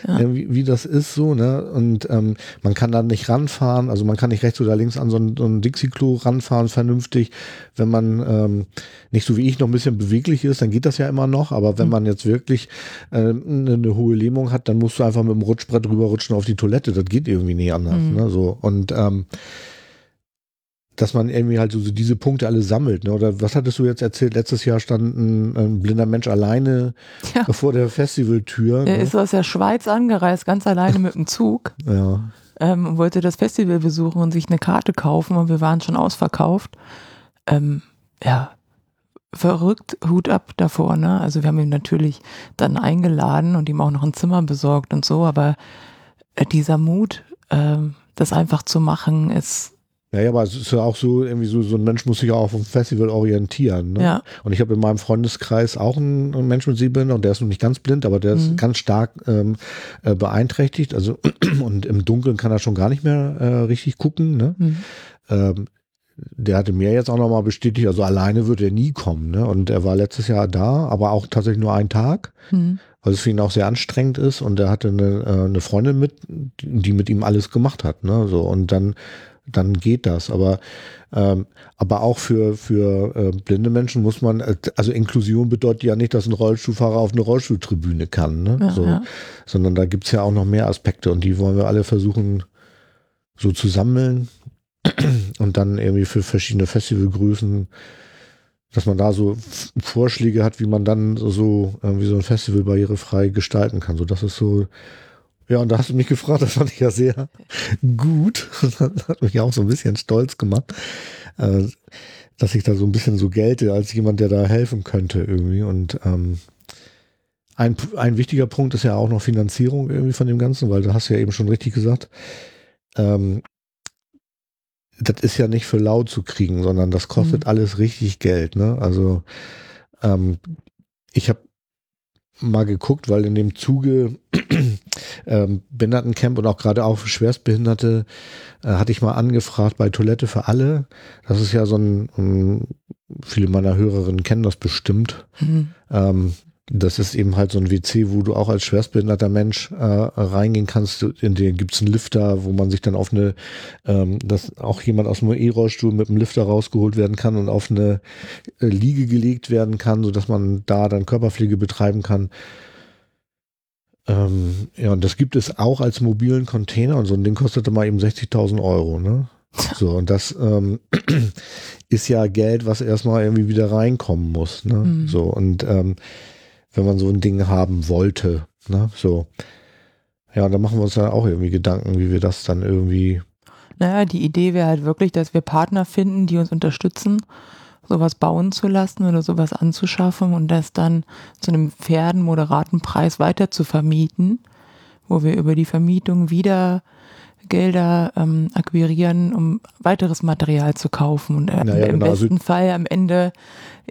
Ja. wie, wie das ist so, ne? Und ähm, man kann da nicht ranfahren, also man kann nicht rechts oder links an so ein, so ein Dixie-Klo ranfahren, vernünftig. Wenn man ähm, nicht so wie ich noch ein bisschen beweglich ist, dann geht das ja immer noch, aber wenn Mhm. man jetzt wirklich äh, eine, eine hohe Lähmung hat, dann musst du einfach mit dem Rutschbrett rüberrutschen auf die Toilette. Das geht irgendwie nicht anders, Mhm. ne? So. Und ähm, dass man irgendwie halt so, so diese Punkte alle sammelt. Ne? Oder was hattest du jetzt erzählt? Letztes Jahr stand ein, ein blinder Mensch alleine Ja. vor der Festivaltür. Er ne? ist aus der Schweiz angereist, ganz alleine mit dem Zug. ja. ähm, und wollte das Festival besuchen und sich eine Karte kaufen und wir waren schon ausverkauft. Ähm, ja, verrückt, Hut ab davor, ne? Also wir haben ihn natürlich dann eingeladen und ihm auch noch ein Zimmer besorgt und so, aber äh, dieser Mut, ähm, das einfach zu machen, ist Naja, aber es ist ja auch so, irgendwie so, so ein Mensch muss sich auch auf dem Festival orientieren. Ne? Ja. Und ich habe in meinem Freundeskreis auch einen, einen Menschen mit Sehbehinderung, der ist noch nicht ganz blind, aber der ist Mhm. ganz stark ähm, äh, beeinträchtigt. Also und im Dunkeln kann er schon gar nicht mehr äh, richtig gucken. Ne? Mhm. Ähm, der hatte mir jetzt auch nochmal bestätigt, also alleine wird er nie kommen. Ne? Und er war letztes Jahr da, aber auch tatsächlich nur einen Tag, Mhm. weil es für ihn auch sehr anstrengend ist. Und er hatte eine, äh, eine Freundin mit, die mit ihm alles gemacht hat. Ne? So, und dann, dann geht das. Aber, ähm, aber auch für, für äh, blinde Menschen muss man, äh, also Inklusion bedeutet ja nicht, dass ein Rollstuhlfahrer auf eine Rollstuhltribüne kann. Ne? Ja, so, ja. Sondern da gibt's ja auch noch mehr Aspekte und die wollen wir alle versuchen so zu sammeln und dann irgendwie für verschiedene Festivalgrößen, dass man da so Vorschläge hat, wie man dann so- so irgendwie so ein Festival barrierefrei gestalten kann. So, das ist so, ja, und da hast du mich gefragt, das fand ich ja sehr gut. Das hat mich auch so ein bisschen stolz gemacht, äh, dass ich da so ein bisschen so gelte als jemand, der da helfen könnte irgendwie. Und ähm, ein, ein wichtiger Punkt ist ja auch noch Finanzierung irgendwie von dem Ganzen, weil du hast ja eben schon richtig gesagt, ähm, das ist ja nicht für laut zu kriegen, sondern das kostet Mhm. alles richtig Geld. Ne? Also ähm, ich habe mal geguckt, weil in dem Zuge ähm, Behindertencamp und auch gerade auch für Schwerstbehinderte äh, hatte ich mal angefragt bei Toilette für alle. Das ist ja so ein, ähm, viele meiner Hörerinnen kennen das bestimmt. Mhm. Ähm, das ist eben halt so ein WC, wo du auch als schwerstbehinderter Mensch äh, reingehen kannst. In den gibt's einen Lifter, wo man sich dann auf eine, ähm, dass auch jemand aus dem E-Rollstuhl mit dem Lifter rausgeholt werden kann und auf eine äh, Liege gelegt werden kann, sodass man da dann Körperpflege betreiben kann. Ähm, ja, und das gibt es auch als mobilen Container und so ein Ding kostete mal eben 60.000 Euro, ne? So, und das ähm, ist ja Geld, was erstmal irgendwie wieder reinkommen muss, ne? Mhm. So, und ähm, wenn man so ein Ding haben wollte, ne? So. Ja, da machen wir uns dann auch irgendwie Gedanken, wie wir das dann irgendwie, Naja, die Idee wäre halt wirklich, dass wir Partner finden, die uns unterstützen, sowas bauen zu lassen oder sowas anzuschaffen und das dann zu einem fairen, moderaten Preis weiter zu vermieten, wo wir über die Vermietung wieder Gelder ähm, akquirieren, um weiteres Material zu kaufen und äh, Naja, im genau, also- besten Fall am Ende,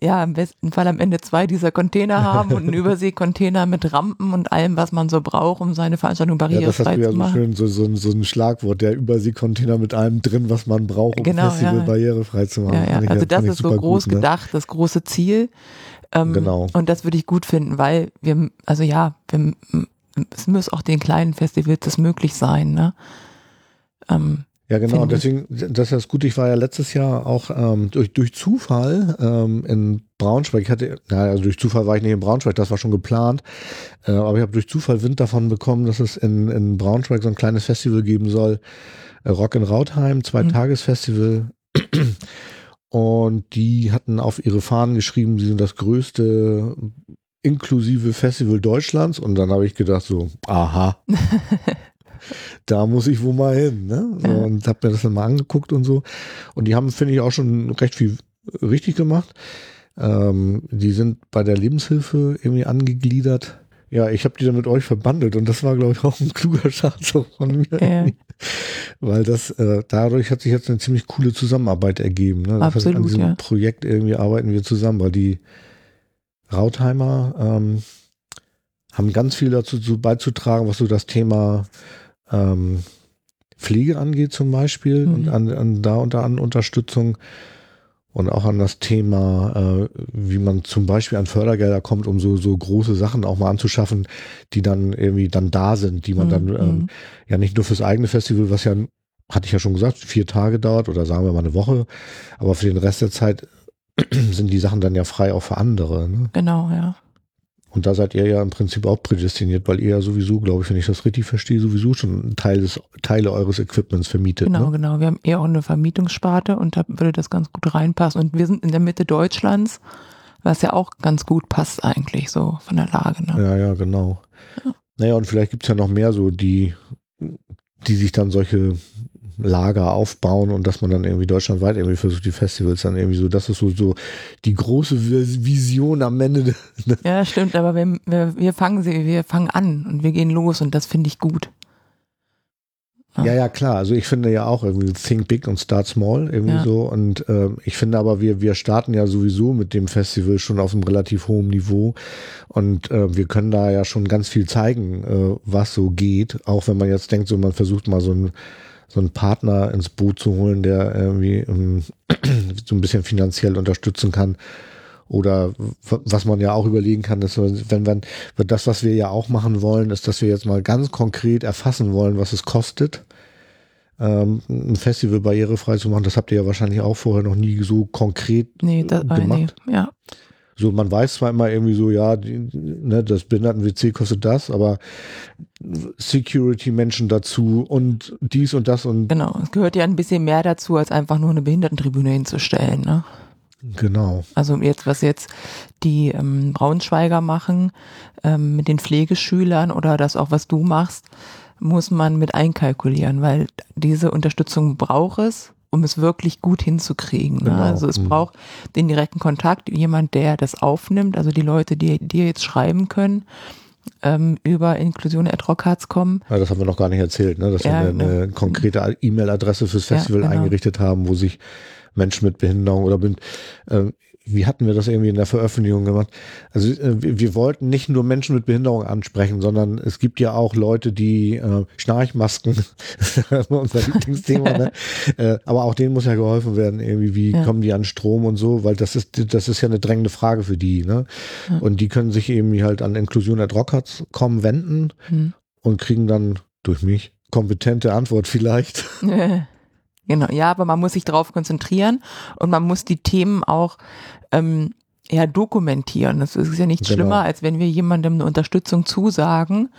ja, im besten Fall am Ende zwei dieser Container haben und einen Überseekontainer mit Rampen und allem, was man so braucht, um seine Veranstaltung ja, das hast barrierefrei du ja zu so machen. schön, so, so, ein- so ein Schlagwort, der Überseekontainer mit allem drin, was man braucht, um Genau, Festival ja. barrierefrei zu machen. Ja, ja. Fand ich Also das ich ist so groß gut, ne? gedacht, das große Ziel. Ähm, Genau. Und das würde ich gut finden, weil wir, also ja, wir, es muss auch den kleinen Festivals das möglich sein, ne? Ähm, Ja, genau. Und deswegen, das ist das Gute. Ich war ja letztes Jahr auch ähm, durch, durch Zufall ähm, in Braunschweig. Ich hatte, na, also durch Zufall war ich nicht in Braunschweig, das war schon geplant. Äh, aber ich habe durch Zufall Wind davon bekommen, dass es in, in Braunschweig so ein kleines Festival geben soll. Äh, Rock in Rautheim, zwei Mhm. Tagesfestival. Und die hatten auf ihre Fahnen geschrieben, sie sind das größte inklusive Festival Deutschlands. Und dann habe ich gedacht so, aha, da muss ich wohl mal hin. Ne? So, Ja. Und habe mir das dann mal angeguckt und so. Und die haben, finde ich, auch schon recht viel richtig gemacht. Ähm, die sind bei der Lebenshilfe irgendwie angegliedert. Ja, ich habe die dann mit euch verbandelt und das war, glaube ich, auch ein kluger Schatz von mir. Ja. Weil das, äh, dadurch hat sich jetzt eine ziemlich coole Zusammenarbeit ergeben. Ne? Absolut, An diesem ja. Projekt irgendwie arbeiten wir zusammen, weil die Rautheimer ähm, haben ganz viel dazu zu beizutragen, was so das Thema ähm, Pflege angeht zum Beispiel Mhm. und an, an da unter an Unterstützung und auch an das Thema, äh, wie man zum Beispiel an Fördergelder kommt, um so, so große Sachen auch mal anzuschaffen, die dann irgendwie dann da sind, die man dann Mhm. ähm, ja nicht nur fürs eigene Festival, was ja, hatte ich ja schon gesagt, vier Tage dauert oder sagen wir mal eine Woche, aber für den Rest der Zeit sind die Sachen dann ja frei auch für andere. Ne? genau, ja. Und da seid ihr ja im Prinzip auch prädestiniert, weil ihr ja sowieso, glaube ich, wenn ich das richtig verstehe, sowieso schon Teil des, Teile eures Equipments vermietet. Genau, Ne? genau. Wir haben eher auch eine Vermietungssparte und da würde das ganz gut reinpassen. Und wir sind in der Mitte Deutschlands, was ja auch ganz gut passt eigentlich so von der Lage. Ne? Ja, ja, genau. Naja, und vielleicht gibt's ja noch mehr so, die, die sich dann solche Lager aufbauen und dass man dann irgendwie deutschlandweit irgendwie versucht, die Festivals dann irgendwie so, das ist so, so die große Vis- Vision am Ende. Ne? Ja, stimmt, aber wir, wir, wir fangen sie, wir fangen an und wir gehen los und das finde ich gut. Ja, ja, klar. Also ich finde ja auch irgendwie Think Big und Start Small irgendwie Ja. so. Und ähm, ich finde aber, wir, wir starten ja sowieso mit dem Festival schon auf einem relativ hohen Niveau. Und äh, wir können da ja schon ganz viel zeigen, äh, was so geht. Auch wenn man jetzt denkt, so man versucht mal so einen so einen Partner ins Boot zu holen, der irgendwie ähm, so ein bisschen finanziell unterstützen kann. Oder was man ja auch überlegen kann, ist, wenn wenn das, was wir ja auch machen wollen, ist, dass wir jetzt mal ganz konkret erfassen wollen, was es kostet, ähm, ein Festival barrierefrei zu machen. Das habt ihr ja wahrscheinlich auch vorher noch nie so konkret Nee, das, äh, äh, nee, gemacht. ja. So, man weiß zwar immer irgendwie so, ja, die, ne, das Behinderten-WC kostet das, aber Security-Menschen dazu und dies und das und Genau. Es gehört ja ein bisschen mehr dazu, als einfach nur eine Behindertentribüne hinzustellen. Ne? genau. Also jetzt, was jetzt die ähm, Braunschweiger machen ähm, mit den Pflegeschülern oder das auch, was du machst, muss man mit einkalkulieren, weil diese Unterstützung braucht es, um es wirklich gut hinzukriegen. Ne? Genau. Also es Mhm. braucht den direkten Kontakt, jemand, der das aufnimmt, also die Leute, die dir jetzt schreiben können, ähm, über Inklusion at Rockharts kommen. Ja, das haben wir noch gar nicht erzählt, ne? dass Ja, wir eine, eine genau. konkrete E-Mail-Adresse fürs Ja, Festival genau. eingerichtet haben, wo sich Menschen mit Behinderung oder bin, äh, wie hatten wir das irgendwie in der Veröffentlichung gemacht? Also äh, wir, wollten nicht nur Menschen mit Behinderung ansprechen, sondern es gibt ja auch Leute, die äh, Schnarchmasken, ja unser Lieblingsthema, ne? äh, aber auch denen muss ja geholfen werden, irgendwie, wie Ja. kommen die an Strom und so, weil das ist, das ist ja eine drängende Frage für die, ne? Und die können sich eben halt an Inklusion at Rockharts.com wenden Hm. und kriegen dann durch mich kompetente Antwort vielleicht. Genau, ja, aber man muss sich darauf konzentrieren und man muss die Themen auch ähm, ja, dokumentieren. Das ist ja nichts Genau. schlimmer, als wenn wir jemandem eine Unterstützung zusagen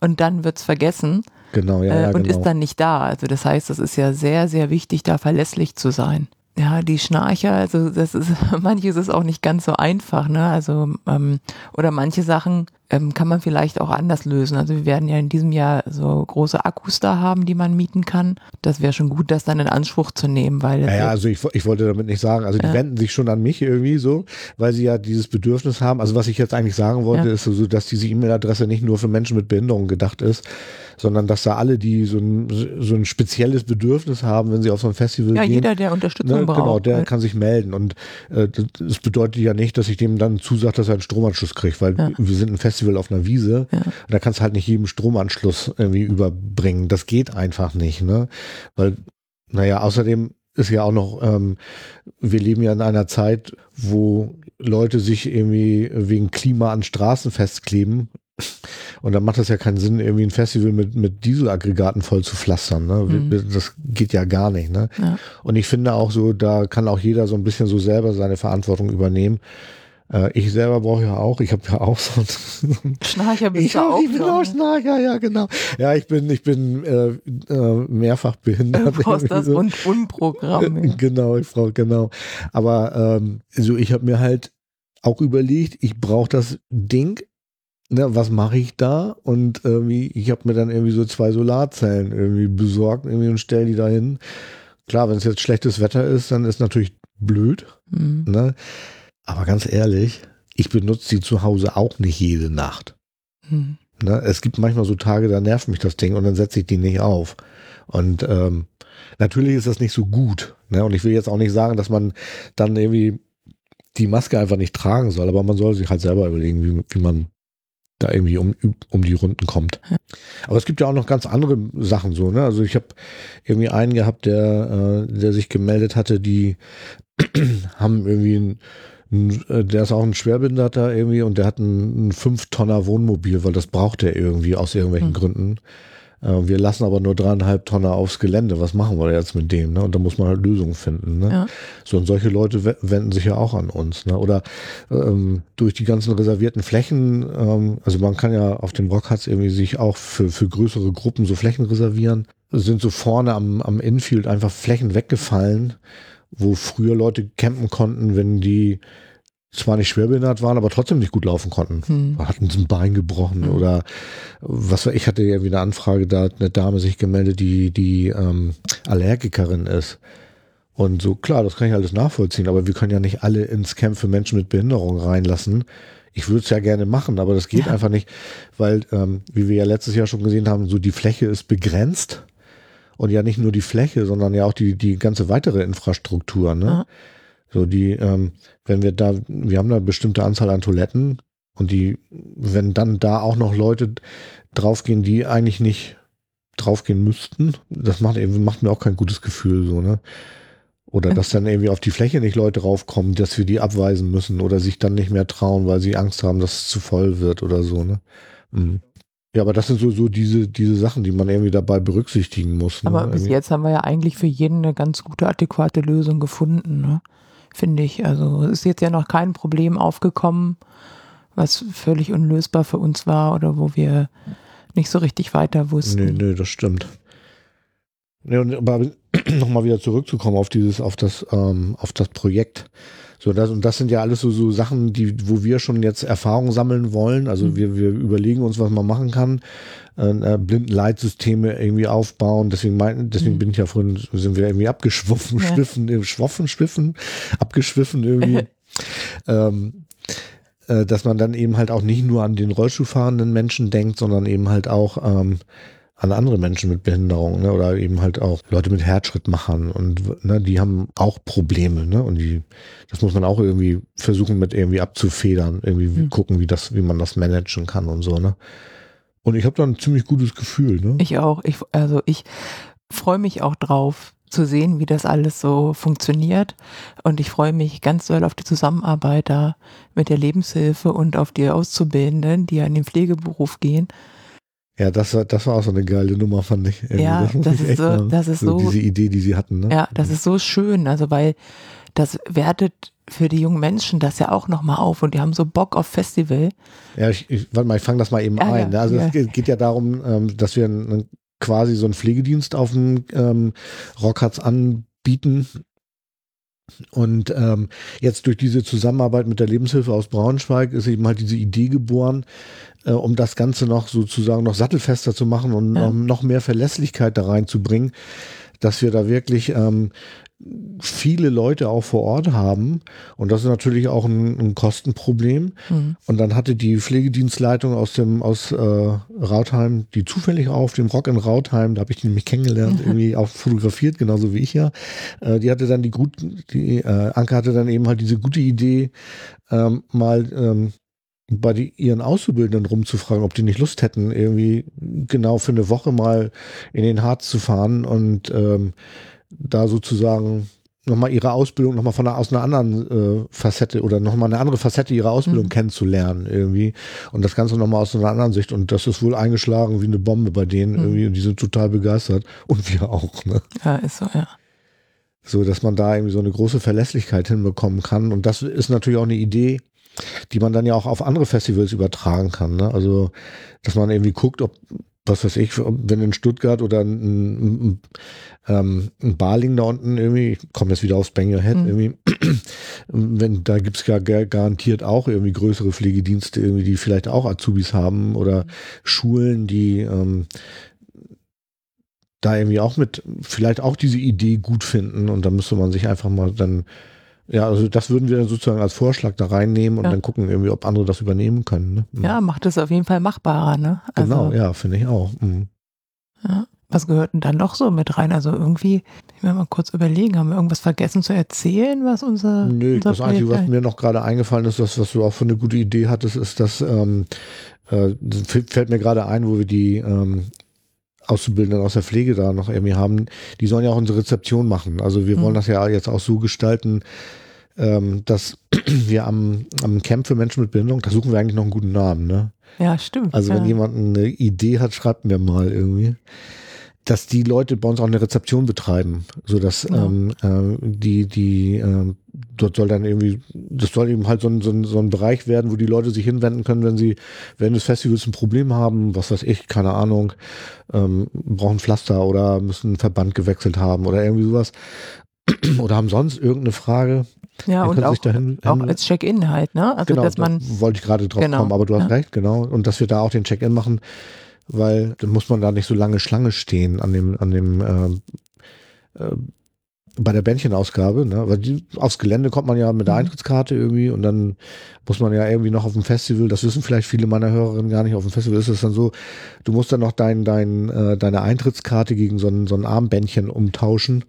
und dann wird's vergessen Genau, ja, äh, ja und genau. ist dann nicht da. Also das heißt, das ist ja sehr, sehr wichtig, da verlässlich zu sein. Ja, die Schnarcher, also das ist, manches ist auch nicht ganz so einfach, ne? Also, ähm, oder manche Sachen ähm, kann man vielleicht auch anders lösen. Also wir werden ja in diesem Jahr so große Akkus da haben, die man mieten kann. Das wäre schon gut, das dann in Anspruch zu nehmen, weil ja, ja, also ich, ich wollte damit nicht sagen, also die Ja. wenden sich schon an mich irgendwie so, weil sie ja dieses Bedürfnis haben. Also was ich jetzt eigentlich sagen wollte, Ja. ist so, dass diese E-Mail-Adresse nicht nur für Menschen mit Behinderung gedacht ist, sondern dass da alle, die so ein, so ein spezielles Bedürfnis haben, wenn sie auf so ein Festival ja, gehen, jeder, der Unterstützung Ne, braucht. genau, der kann sich melden. Und äh, das, das bedeutet ja nicht, dass ich dem dann zusage, dass er einen Stromanschluss kriegt, weil Ja. wir sind ein Festival auf einer Wiese. Ja. Da kannst du halt nicht jedem Stromanschluss irgendwie überbringen. Das geht einfach nicht, ne? Weil, naja, außerdem ist ja auch noch, ähm, wir leben ja in einer Zeit, wo Leute sich irgendwie wegen Klima an Straßen festkleben. Und dann macht das ja keinen Sinn, irgendwie ein Festival mit, mit Dieselaggregaten voll zu pflastern. Ne? Mhm. Das geht ja gar nicht. Ne? Ja. Und ich finde auch so, da kann auch jeder so ein bisschen so selber seine Verantwortung übernehmen. Äh, ich selber brauche ja auch, ich habe ja auch so ein Schnarcher bist ich, du auch. ich bin auch? Schnarcher, ja genau. Ja, ich bin, ich bin äh, äh, mehrfach behindert. Du brauchst das so. Rundumprogramm. Äh, ja. Genau, ich brauche genau. Aber ähm, so, ich habe mir halt auch überlegt, ich brauche das Ding. Ne, was mache ich da? Und irgendwie, ich habe mir dann irgendwie so zwei Solarzellen irgendwie besorgt irgendwie und stell die da hin. Klar, wenn es jetzt schlechtes Wetter ist, dann ist natürlich blöd. Mhm. Ne? Aber ganz ehrlich, ich benutze die zu Hause auch nicht jede Nacht. Mhm. Ne? Es gibt manchmal so Tage, da nervt mich das Ding und dann setze ich die nicht auf. Und ähm, natürlich ist das nicht so gut. Ne? Und ich will jetzt auch nicht sagen, dass man dann irgendwie die Maske einfach nicht tragen soll, aber man soll sich halt selber überlegen, wie, wie man da irgendwie um, um die Runden kommt. Aber es gibt ja auch noch ganz andere Sachen so. Ne? Also ich habe irgendwie einen gehabt, der, äh, der sich gemeldet hatte, die haben irgendwie ein, der ist auch ein Schwerbehinderter irgendwie und der hat ein, ein 5-Tonner Wohnmobil, weil das braucht er irgendwie aus irgendwelchen Hm. Gründen. Äh, wir lassen aber nur dreieinhalb Tonner aufs Gelände. Was machen wir jetzt mit dem? Ne? Und da muss man halt Lösungen finden. Ne? Ja. So, und solche Leute we- wenden sich ja auch an uns. Ne? Oder ähm, durch die ganzen reservierten Flächen, ähm, also man kann ja auf dem Rockharz irgendwie sich auch für, für größere Gruppen so Flächen reservieren. Es sind so vorne am, am Infield einfach Flächen weggefallen, wo früher Leute campen konnten, wenn die zwar nicht schwerbehindert waren, aber trotzdem nicht gut laufen konnten. Hm. Hatten sie ein Bein gebrochen Mhm. oder was war ich hatte ja wieder eine Anfrage, da hat eine Dame sich gemeldet, die die ähm, Allergikerin ist. Und so, klar, das kann ich alles nachvollziehen, aber wir können ja nicht alle ins Camp für Menschen mit Behinderung reinlassen. Ich würde es ja gerne machen, aber das geht Ja. einfach nicht, weil, ähm, wie wir ja letztes Jahr schon gesehen haben, so die Fläche ist begrenzt. Und ja nicht nur die Fläche, sondern ja auch die, die ganze weitere Infrastruktur. Ne? So die, ähm, wenn wir da, wir haben da eine bestimmte Anzahl an Toiletten und die, wenn dann da auch noch Leute draufgehen, die eigentlich nicht draufgehen müssten, das macht, eben- macht mir auch kein gutes Gefühl, so, ne? Oder dass dann irgendwie auf die Fläche nicht Leute raufkommen, dass wir die abweisen müssen oder sich dann nicht mehr trauen, weil sie Angst haben, dass es zu voll wird oder so, ne? Mhm. Ja, aber das sind so, so diese, diese Sachen, die man irgendwie dabei berücksichtigen muss. Ne? Aber bis Irgendwie. jetzt haben wir ja eigentlich für jeden eine ganz gute, adäquate Lösung gefunden, ne? finde ich. Also es ist jetzt ja noch kein Problem aufgekommen, was völlig unlösbar für uns war oder wo wir nicht so richtig weiter wussten. Nee, nee, das stimmt. Und aber nochmal wieder zurückzukommen auf dieses, auf das, ähm, auf das Projekt. So, das, und das sind ja alles so, so Sachen, die, wo wir schon jetzt Erfahrung sammeln wollen. Also Mhm. wir, wir überlegen uns, was man machen kann. Äh, äh, Blindenleitsysteme irgendwie aufbauen. Deswegen meinten, deswegen Mhm. bin ich ja vorhin, sind wir irgendwie abgeschwoffen, Ja. schwiffen, äh, schwoffen, schwiffen, abgeschwiffen irgendwie. ähm, äh, dass man dann eben halt auch nicht nur an den Rollstuhlfahrenden Menschen denkt, sondern eben halt auch ähm, an andere Menschen mit Behinderung ne? oder eben halt auch Leute mit Herzschrittmachern und ne, die haben auch Probleme ne? und die, das muss man auch irgendwie versuchen mit irgendwie abzufedern, irgendwie Hm. gucken, wie das, wie man das managen kann und so ne. Und ich habe da ein ziemlich gutes Gefühl ne. Ich auch. Ich, also ich freue mich auch drauf zu sehen, wie das alles so funktioniert. Und ich freue mich ganz doll auf die Zusammenarbeit da mit der Lebenshilfe und auf die Auszubildenden, die ja in den Pflegeberuf gehen. Ja, das war, das war auch so eine geile Nummer, fand ich. Irgendwie. Ja, das ich ist so- das ist so- Diese Idee, die sie hatten, ne? Ja, das ist so schön. Also weil das wertet für die jungen Menschen das ja auch nochmal auf und die haben so Bock auf Festival. Ja, ich, ich, warte mal, ich fange das mal eben Ja, ein. ja, ne? also ja. es geht, ja darum, ähm, dass wir einen, quasi so einen Pflegedienst auf dem ähm, Rockharz anbieten. Und ähm, jetzt durch diese Zusammenarbeit mit der Lebenshilfe aus Braunschweig ist eben halt diese Idee geboren, äh, um das Ganze noch sozusagen noch sattelfester zu machen und Ja. um noch mehr Verlässlichkeit da reinzubringen, dass wir da wirklich ähm, viele Leute auch vor Ort haben. Und das ist natürlich auch ein, ein Kostenproblem. Hm. Und dann hatte die Pflegedienstleitung aus dem aus äh, Rautheim, die zufällig auf dem Rock in Rautheim, da habe ich die nämlich kennengelernt, irgendwie auch fotografiert, genauso wie ich ja. Äh, die hatte dann die gut, die äh, Anke hatte dann eben halt diese gute Idee, ähm, mal ähm, bei die, ihren Auszubildenden rumzufragen, ob die nicht Lust hätten, irgendwie genau für eine Woche mal in den Harz zu fahren und ähm, da sozusagen nochmal ihre Ausbildung nochmal von einer, aus einer anderen äh, Facette oder nochmal eine andere Facette ihrer Ausbildung Mhm. kennenzulernen irgendwie und das Ganze nochmal aus einer anderen Sicht und das ist wohl eingeschlagen wie eine Bombe bei denen Mhm. irgendwie und die sind total begeistert und wir auch, ne? Ja, ist so, ja. So, dass man da irgendwie so eine große Verlässlichkeit hinbekommen kann und das ist natürlich auch eine Idee, die man dann ja auch auf andere Festivals übertragen kann, ne? Also, dass man irgendwie guckt, ob was weiß ich, wenn in Stuttgart oder ein, ein, ein, Barling da unten irgendwie, ich komme jetzt wieder aufs Bang Your Head, Mhm. irgendwie, wenn, da gibt's ja gar- garantiert auch irgendwie größere Pflegedienste, irgendwie, die vielleicht auch Azubis haben oder Schulen, die ähm, da irgendwie auch mit, vielleicht auch diese Idee gut finden und da müsste man sich einfach mal dann, ja, also das würden wir dann sozusagen als Vorschlag da reinnehmen und Ja. dann gucken irgendwie, ob andere das übernehmen können. Ne? Ja, macht es auf jeden Fall machbarer, ne? Also, Genau, ja, finde ich auch. Mhm. Ja. Was gehört denn dann noch so mit rein? Also irgendwie, ich will mal kurz überlegen, haben wir irgendwas vergessen zu erzählen, was unser. Nö, unser das Einzige, was mir noch gerade eingefallen ist, das, was du auch für eine gute Idee hattest, ist, dass ähm, äh, das fällt mir gerade ein, wo wir die ähm, Auszubildenden aus der Pflege da noch irgendwie haben, die sollen ja auch unsere Rezeption machen. Also wir Mhm. wollen das ja jetzt auch so gestalten, ähm, dass wir am, am Camp für Menschen mit Behinderung, da suchen wir eigentlich noch einen guten Namen, ne? Ja, stimmt. Also ja. wenn jemand eine Idee hat, schreibt mir mal irgendwie. Dass die Leute bei uns auch eine Rezeption betreiben, so dass Ja. ähm, äh, die die ähm, dort soll dann irgendwie das soll eben halt so ein, so, ein, so ein Bereich werden, wo die Leute sich hinwenden können, wenn sie während des Festivals ein Problem haben, was weiß ich, keine Ahnung, ähm, brauchen Pflaster oder müssen einen Verband gewechselt haben oder irgendwie sowas oder haben sonst irgendeine Frage. Ja, Ihr und auch, dahin, auch als Check-in halt, ne? Also, genau, dass man. da wollte ich gerade drauf Genau, kommen, aber du hast ja. recht, genau. Und dass wir da auch den Check-in machen, weil dann muss man da nicht so lange Schlange stehen an dem, an dem ähm, äh, bei der Bändchenausgabe, ne? weil die, aufs Gelände kommt man ja mit der Mhm. Eintrittskarte irgendwie und dann muss man ja irgendwie noch auf dem Festival, das wissen vielleicht viele meiner Hörerinnen gar nicht, auf dem Festival ist es dann so, du musst dann noch dein, dein, äh, deine Eintrittskarte gegen so ein, so ein Armbändchen umtauschen,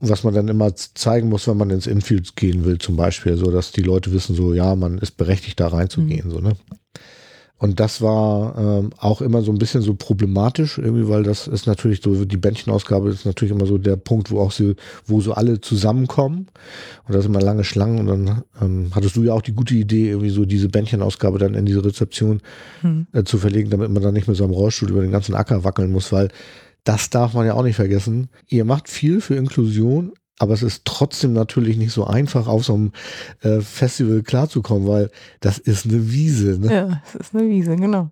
was man dann immer zeigen muss, wenn man ins Infield gehen will zum Beispiel, so dass die Leute wissen so, ja, man ist berechtigt da reinzugehen, so, ne. Und das war ähm, auch immer so ein bisschen so problematisch, irgendwie, weil das ist natürlich so, die Bändchenausgabe ist natürlich immer so der Punkt, wo auch so, wo so alle zusammenkommen. Und da sind immer lange Schlangen und dann ähm, hattest du ja auch die gute Idee, irgendwie so diese Bändchenausgabe dann in diese Rezeption Hm. äh, zu verlegen, damit man dann nicht mit so einem Rollstuhl über den ganzen Acker wackeln muss, weil das darf man ja auch nicht vergessen. Ihr macht viel für Inklusion, aber es ist trotzdem natürlich nicht so einfach, auf so einem äh, Festival klarzukommen, weil das ist eine Wiese. Ne? Ja, es ist eine Wiese, genau.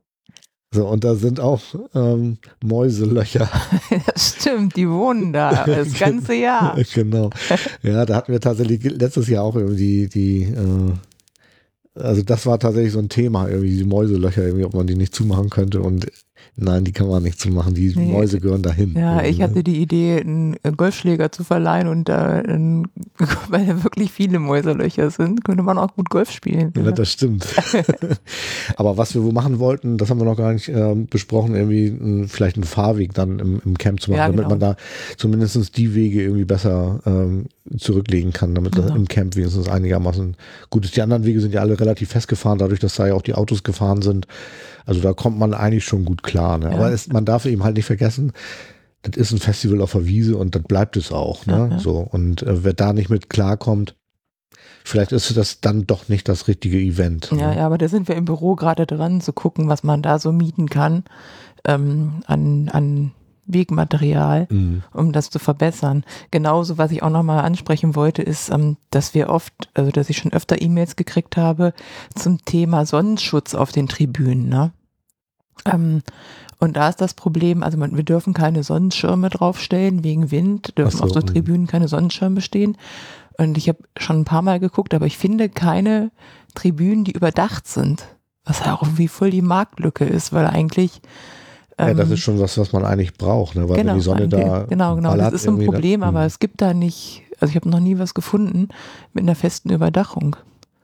So, und da sind auch ähm, Mäuselöcher. Das stimmt, die wohnen da das ganze Jahr. genau. Ja, da hatten wir tatsächlich letztes Jahr auch irgendwie die, äh, also das war tatsächlich so ein Thema, irgendwie die Mäuselöcher, irgendwie, ob man die nicht zumachen könnte. Und nein, die kann man nicht zumachen. Die Nee. Mäuse gehören dahin. Ja, ich Irgendwie, ne? hatte die Idee, einen Golfschläger zu verleihen und da, äh, weil da wirklich viele Mäuselöcher sind, könnte man auch gut Golf spielen. Ja, das stimmt. Aber was wir wo machen wollten, das haben wir noch gar nicht ähm, besprochen, irgendwie ein, vielleicht einen Fahrweg dann im, im Camp zu machen, Ja, damit genau. man da zumindest die Wege irgendwie besser ähm, zurücklegen kann, damit das Genau. im Camp wenigstens einigermaßen gut ist. Die anderen Wege sind ja alle relativ festgefahren, dadurch, dass da ja auch die Autos gefahren sind. Also da kommt man eigentlich schon gut klar. Ne? Ja. Aber es, man darf eben halt nicht vergessen, das ist ein Festival auf der Wiese und das bleibt es auch. Ne? Ja, ja. So, und äh, wer da nicht mit klarkommt, vielleicht ist das dann doch nicht das richtige Event. Ja, ne? ja, aber da sind wir im Büro gerade dran, zu gucken, was man da so mieten kann ähm, an, an Wegmaterial, Mhm. um das zu verbessern. Genauso, was ich auch nochmal ansprechen wollte, ist, ähm, dass wir oft, also dass ich schon öfter E-Mails gekriegt habe zum Thema Sonnenschutz auf den Tribünen. Ne? Ähm, und da ist das Problem, also man, wir dürfen keine Sonnenschirme draufstellen wegen Wind, dürfen so, auf so mhm. Tribünen keine Sonnenschirme stehen. Und ich habe schon ein paar Mal geguckt, aber ich finde keine Tribünen, die überdacht sind. Was ja auch irgendwie voll die Marktlücke ist, weil eigentlich. Ja, das ähm, ist schon was, was man eigentlich braucht, ne? weil genau, wenn die Sonne eigentlich- da Genau, genau. ballert Das ist so ein Problem, dann- aber Hm. es gibt da nicht, also ich habe noch nie was gefunden mit einer festen Überdachung.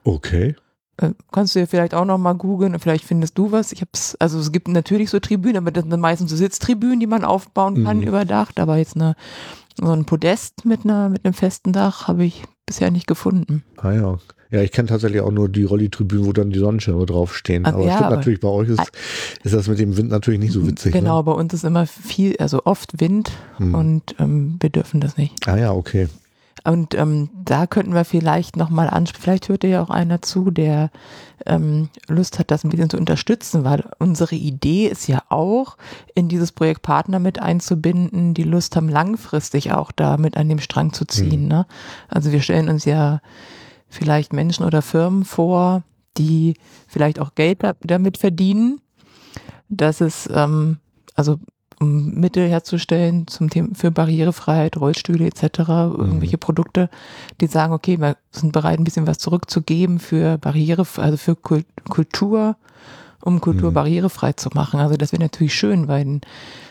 Okay. Äh, Kannst du ja vielleicht auch noch mal googeln und vielleicht findest du was. Ich hab's, also es gibt natürlich so Tribünen, aber das sind meistens so Sitztribünen, die man aufbauen kann, Mhm. überdacht. Aber jetzt eine, so ein Podest mit einer, mit einem festen Dach habe ich bisher nicht gefunden. Ah ja. Ja, ich kenne tatsächlich auch nur die Rolli-Tribünen, wo dann die Sonnenschirme draufstehen. Ah, aber ja, stimmt aber- natürlich, bei euch ist, ist das mit dem Wind natürlich nicht so witzig. Genau, Ne? bei uns ist immer viel, also oft Wind Hm. und ähm, wir dürfen das nicht. Ah ja, okay. Und ähm, da könnten wir vielleicht nochmal ansprechen, vielleicht hört ja auch einer zu, der ähm, Lust hat, das ein bisschen zu unterstützen, weil unsere Idee ist ja auch, in dieses Projekt Partner mit einzubinden, die Lust haben, langfristig auch da mit an dem Strang zu ziehen. Mhm. Ne? Also wir stellen uns ja vielleicht Menschen oder Firmen vor, die vielleicht auch Geld da- damit verdienen, dass es, ähm, also um Mittel herzustellen zum Thema für Barrierefreiheit, Rollstühle etc., irgendwelche Produkte, die sagen, okay, wir sind bereit, ein bisschen was zurückzugeben für Barriere, also für Kult- Kultur, um Kultur Mhm. barrierefrei zu machen. Also das wäre natürlich schön, weil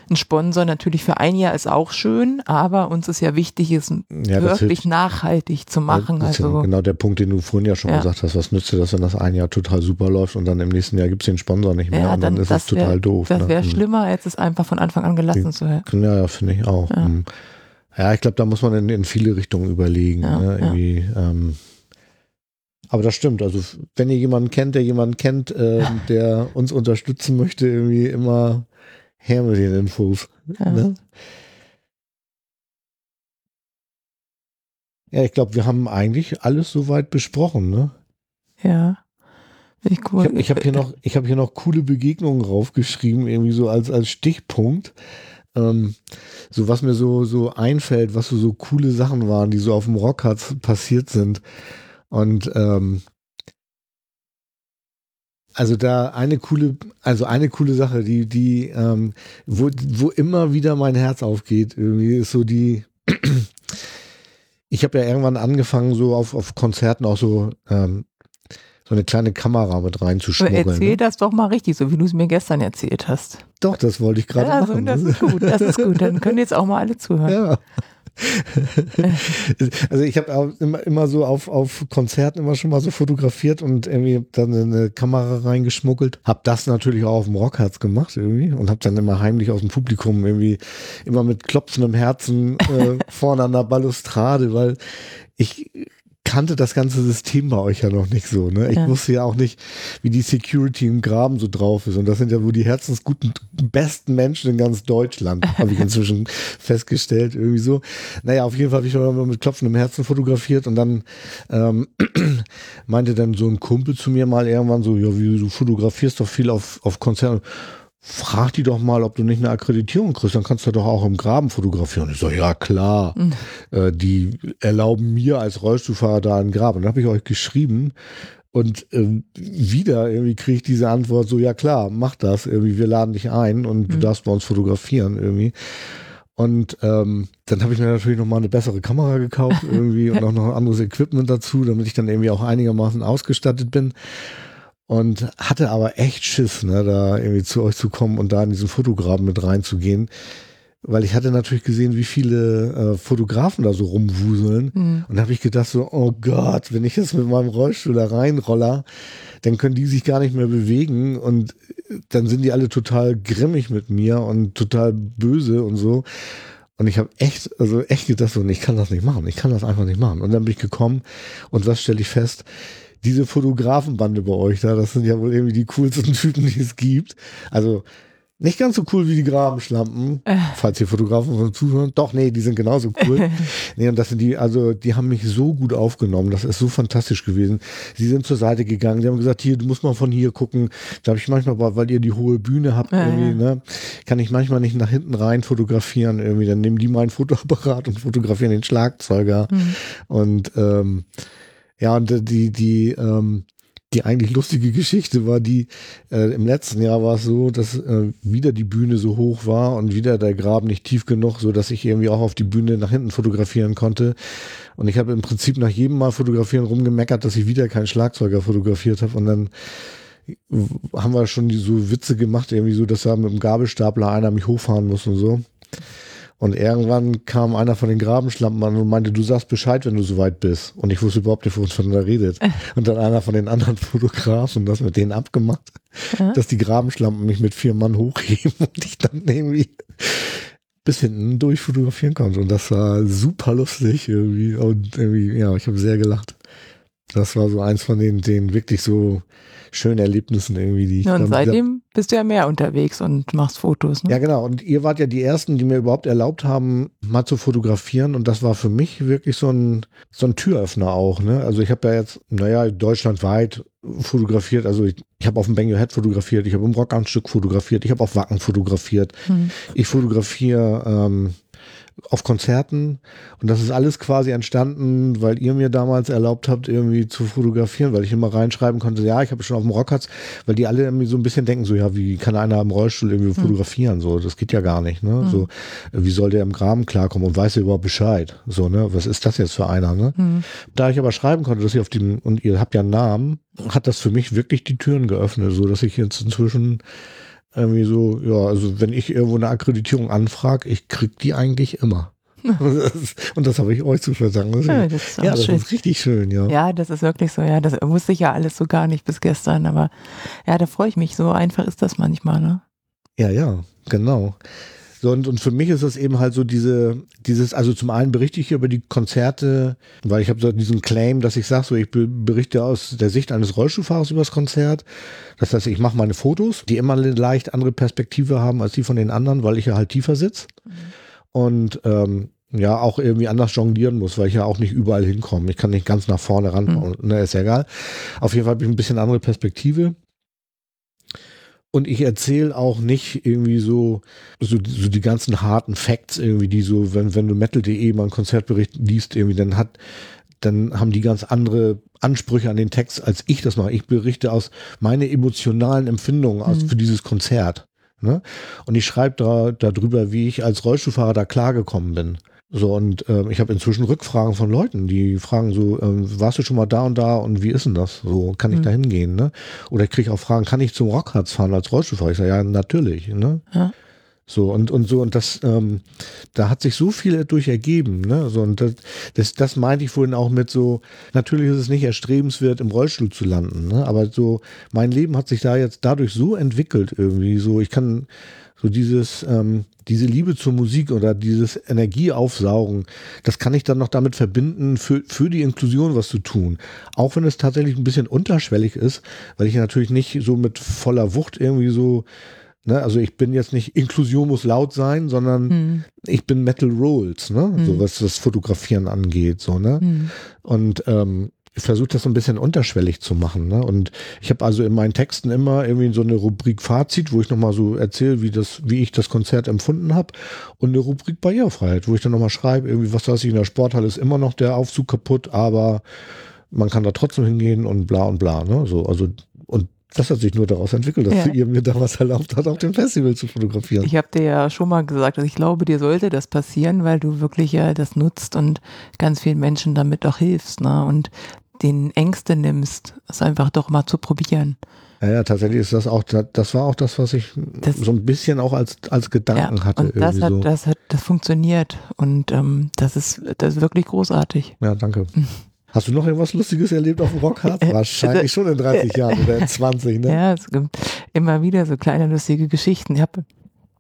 ein, Sponsor natürlich für ein Jahr ist auch schön, aber uns ist ja wichtig, es Ja, wirklich nachhaltig zu machen. Das ist ja Also genau der Punkt, den du vorhin ja schon Ja. gesagt hast. Was nützt dir das, wenn das ein Jahr total super läuft und dann im nächsten Jahr gibt es den Sponsor nicht mehr ja, und dann, dann ist es das total doof. das ne? wäre Hm. schlimmer, als es einfach von Anfang an gelassen zu werden. Ja, ja finde ich auch. Ja. Hm. Ja, ich glaube, da muss man in, in viele Richtungen überlegen. Ne? Irgendwie, ähm, aber das stimmt. Also wenn ihr jemanden kennt, der jemanden kennt, ähm, der uns unterstützen möchte, irgendwie immer her mit den Infos. Ja. Ne? Ja, ich glaube, wir haben eigentlich alles soweit besprochen. Ne? Ja. Ich, Ich habe ich hab hier noch, ich habe hier noch coole Begegnungen raufgeschrieben, irgendwie so als als Stichpunkt. Ähm, so was mir so so einfällt, was so so coole Sachen waren, die so auf dem Rockharz passiert sind. Und ähm, also da eine coole, also eine coole Sache, die die ähm, wo wo immer wieder mein Herz aufgeht, irgendwie ist so die ich habe ja irgendwann angefangen, so auf, auf Konzerten auch so ähm, so eine kleine Kamera mit Aber reinzuschmuggeln. erzähl Ne? das doch mal richtig, so wie du es mir gestern erzählt hast. Doch, das wollte ich gerade Ja, also machen. das ist gut, das ist gut. Dann können jetzt auch mal alle zuhören. ja. also ich habe immer, immer so auf, auf Konzerten immer schon mal so fotografiert und irgendwie dann eine Kamera reingeschmuggelt. Hab das natürlich auch auf dem Rockherz gemacht irgendwie und hab dann immer heimlich aus dem Publikum irgendwie immer mit klopfendem Herzen äh, vorne an der Balustrade, weil ich kannte das ganze System bei euch ja noch nicht so. Ne? Ich ja. wusste ja auch nicht, wie die Security im Graben so drauf ist. Und das sind ja wohl die herzensguten, besten Menschen in ganz Deutschland, habe ich inzwischen festgestellt. Irgendwie so. Naja, auf jeden Fall habe ich immer mit klopfendem Herzen fotografiert und dann ähm, meinte dann so ein Kumpel zu mir mal irgendwann so, ja, wie du fotografierst doch viel auf, auf Konzerten frag die doch mal, ob du nicht eine Akkreditierung kriegst, dann kannst du doch auch im Graben fotografieren. Ich so, ja klar, mhm. äh, die erlauben mir als Rollstuhlfahrer da einen Graben. dann habe ich euch geschrieben und äh, wieder irgendwie kriege ich diese Antwort so, ja klar, mach das, irgendwie, wir laden dich ein und mhm. du darfst bei uns fotografieren irgendwie. Und ähm, dann habe ich mir natürlich noch mal eine bessere Kamera gekauft irgendwie und auch noch anderes Equipment dazu, damit ich dann irgendwie auch einigermaßen ausgestattet bin und hatte aber echt Schiss, ne, da irgendwie zu euch zu kommen und da in diesen Fotograben mit reinzugehen. Weil ich hatte natürlich gesehen, wie viele äh, Fotografen da so rumwuseln. Mhm. Und da habe ich gedacht so, oh Gott, wenn ich jetzt mit meinem Rollstuhl da reinroller, dann können die sich gar nicht mehr bewegen und dann sind die alle total grimmig mit mir und total böse und so. Und ich habe echt, also echt gedacht so, ich kann das nicht machen, ich kann das einfach nicht machen. Und dann bin ich gekommen und was stelle ich fest? Diese Fotografenbande bei euch da, das sind ja wohl irgendwie die coolsten Typen, die es gibt. Also nicht ganz so cool wie die Grabenschlampen, äh. falls ihr Fotografen von zuhören. Doch, nee, die sind genauso cool. nee, und das sind die, also die haben mich so gut aufgenommen, das ist so fantastisch gewesen. Sie sind zur Seite gegangen, die haben gesagt, hier, du musst mal von hier gucken. Da habe ich manchmal, weil ihr die hohe Bühne habt, äh. irgendwie, ne, kann ich manchmal nicht nach hinten rein fotografieren, irgendwie. Dann nehmen die meinen Fotoapparat und fotografieren den Schlagzeuger. Mhm. Und ähm, ja, und äh, die, die, ähm, die eigentlich lustige Geschichte war die, äh, im letzten Jahr war es so, dass äh, wieder die Bühne so hoch war und wieder der Graben nicht tief genug, so dass ich irgendwie auch auf die Bühne nach hinten fotografieren konnte. Und ich habe im Prinzip nach jedem Mal fotografieren rumgemeckert, dass ich wieder keinen Schlagzeuger fotografiert habe. Und dann haben wir schon so Witze gemacht, irgendwie so, dass da mit dem Gabelstapler einer mich hochfahren muss und so. Und irgendwann kam einer von den Grabenschlampen an und meinte, du sagst Bescheid, wenn du soweit bist. Und ich wusste überhaupt nicht, wo uns von da redet. Und dann einer von den anderen Fotografen das mit denen abgemacht, ja. dass die Grabenschlampen mich mit vier Mann hochheben und ich dann irgendwie bis hinten durchfotografieren konnte. Und das war super lustig irgendwie. Und irgendwie, ja, ich habe sehr gelacht. Das war so eins von den, den wirklich so schönen Erlebnissen irgendwie, die ich ja, Und seitdem bist du ja mehr unterwegs und machst Fotos. Ne? Ja, genau. Und ihr wart ja die ersten, die mir überhaupt erlaubt haben, mal zu fotografieren. Und das war für mich wirklich so ein, so ein Türöffner auch. Ne? Also ich habe ja jetzt, naja, deutschlandweit fotografiert. Also ich, ich habe auf dem Bang Your Head fotografiert, ich habe im Rock Stück fotografiert, ich habe auf Wacken fotografiert. Hm. Ich fotografiere ähm, auf Konzerten. Und das ist alles quasi entstanden, weil ihr mir damals erlaubt habt, irgendwie zu fotografieren, weil ich immer reinschreiben konnte, ja, ich habe schon auf dem Rockharz, weil die alle irgendwie so ein bisschen denken, so, ja, wie kann einer im Rollstuhl irgendwie hm. fotografieren? So, das geht ja gar nicht, ne? Hm. So, wie soll der im Graben klarkommen und weiß er überhaupt Bescheid? So, ne? Was ist das jetzt für einer, ne? Hm. Da ich aber schreiben konnte, dass ich auf dem, und ihr habt ja einen Namen, hat das für mich wirklich die Türen geöffnet, so dass ich jetzt inzwischen irgendwie so, ja, also wenn ich irgendwo eine Akkreditierung anfrage, ich krieg die eigentlich immer. Und das habe ich euch zu verdanken. Ja, das, ist, ja, das ist, richtig schön, ja. Ja, das ist wirklich so, ja. Das wusste ich ja alles so gar nicht bis gestern, aber ja, da freue ich mich. So einfach ist das manchmal, ne? Ja, ja, genau. So, und, und für mich ist das eben halt so diese, dieses, also zum einen berichte ich über die Konzerte, weil ich habe so diesen Claim, dass ich sage, so ich berichte aus der Sicht eines Rollstuhlfahrers über das Konzert. Das heißt, ich mache meine Fotos, die immer eine leicht andere Perspektive haben als die von den anderen, weil ich ja halt tiefer sitze. Mhm. Und ähm, ja, auch irgendwie anders jonglieren muss, weil ich ja auch nicht überall hinkomme. Ich kann nicht ganz nach vorne ran, mhm. ne, ist ja egal. Auf jeden Fall habe ich ein bisschen andere Perspektive. Und ich erzähle auch nicht irgendwie so, so, so die ganzen harten Facts irgendwie, die so, wenn, wenn du Metal.de mal einen Konzertbericht liest, irgendwie, dann hat, dann haben die ganz andere Ansprüche an den Text, als ich das mache. Ich berichte aus meine emotionalen Empfindungen aus, mhm. für dieses Konzert. Ne? Und ich schreibe da darüber, wie ich als Rollstuhlfahrer da klargekommen bin. So, und äh, ich habe inzwischen Rückfragen von Leuten, die fragen so, äh, warst du schon mal da und da und wie ist denn das? So, kann ich mhm. da hingehen, ne? Oder ich kriege auch Fragen, kann ich zum Rockharz fahren als Rollstuhlfahrer? Ich sage, ja, natürlich, ne? Ja. So und, und so, und das, ähm, da hat sich so viel durch ergeben, ne? So, und das, das, das meinte ich vorhin auch mit so, natürlich ist es nicht erstrebenswert, im Rollstuhl zu landen, ne? Aber so, mein Leben hat sich da jetzt dadurch so entwickelt irgendwie. So, ich kann so dieses, ähm, diese Liebe zur Musik oder dieses Energieaufsaugen, das kann ich dann noch damit verbinden, für, für die Inklusion was zu tun. Auch wenn es tatsächlich ein bisschen unterschwellig ist, weil ich natürlich nicht so mit voller Wucht irgendwie so, ne, also ich bin jetzt nicht Inklusion muss laut sein, sondern Hm. ich bin Metal Rolls, ne, so Hm. was das Fotografieren angeht, so, ne. Hm. Und ähm, ich versuche das so ein bisschen unterschwellig zu machen. Ne? Und ich habe also in meinen Texten immer irgendwie so eine Rubrik Fazit, wo ich nochmal so erzähle, wie das, wie ich das Konzert empfunden habe. Und eine Rubrik Barrierefreiheit, wo ich dann nochmal schreibe, irgendwie, was weiß ich, in der Sporthalle ist immer noch der Aufzug kaputt, aber man kann da trotzdem hingehen und bla und bla. Ne? So, also, und das hat sich nur daraus entwickelt, dass Ja. ihr mir da was erlaubt hat, auf dem Festival zu fotografieren. Ich habe dir ja schon mal gesagt, dass ich glaube, dir sollte das passieren, weil du wirklich ja das nutzt und ganz vielen Menschen damit auch hilfst, ne? Und den Ängste nimmst, es einfach doch mal zu probieren. Ja, ja, tatsächlich ist das auch, das war auch das, was ich Das- so ein bisschen auch als, als Gedanken hatte. und das hat, so. das hat, das funktioniert und ähm, das ist, das ist wirklich großartig. Ja, danke. Hast du noch irgendwas Lustiges erlebt auf dem Rockhard? Äh, Wahrscheinlich schon in 30 Jahren oder in 20, ne? Ja, es gibt immer wieder so kleine lustige Geschichten. Ich habe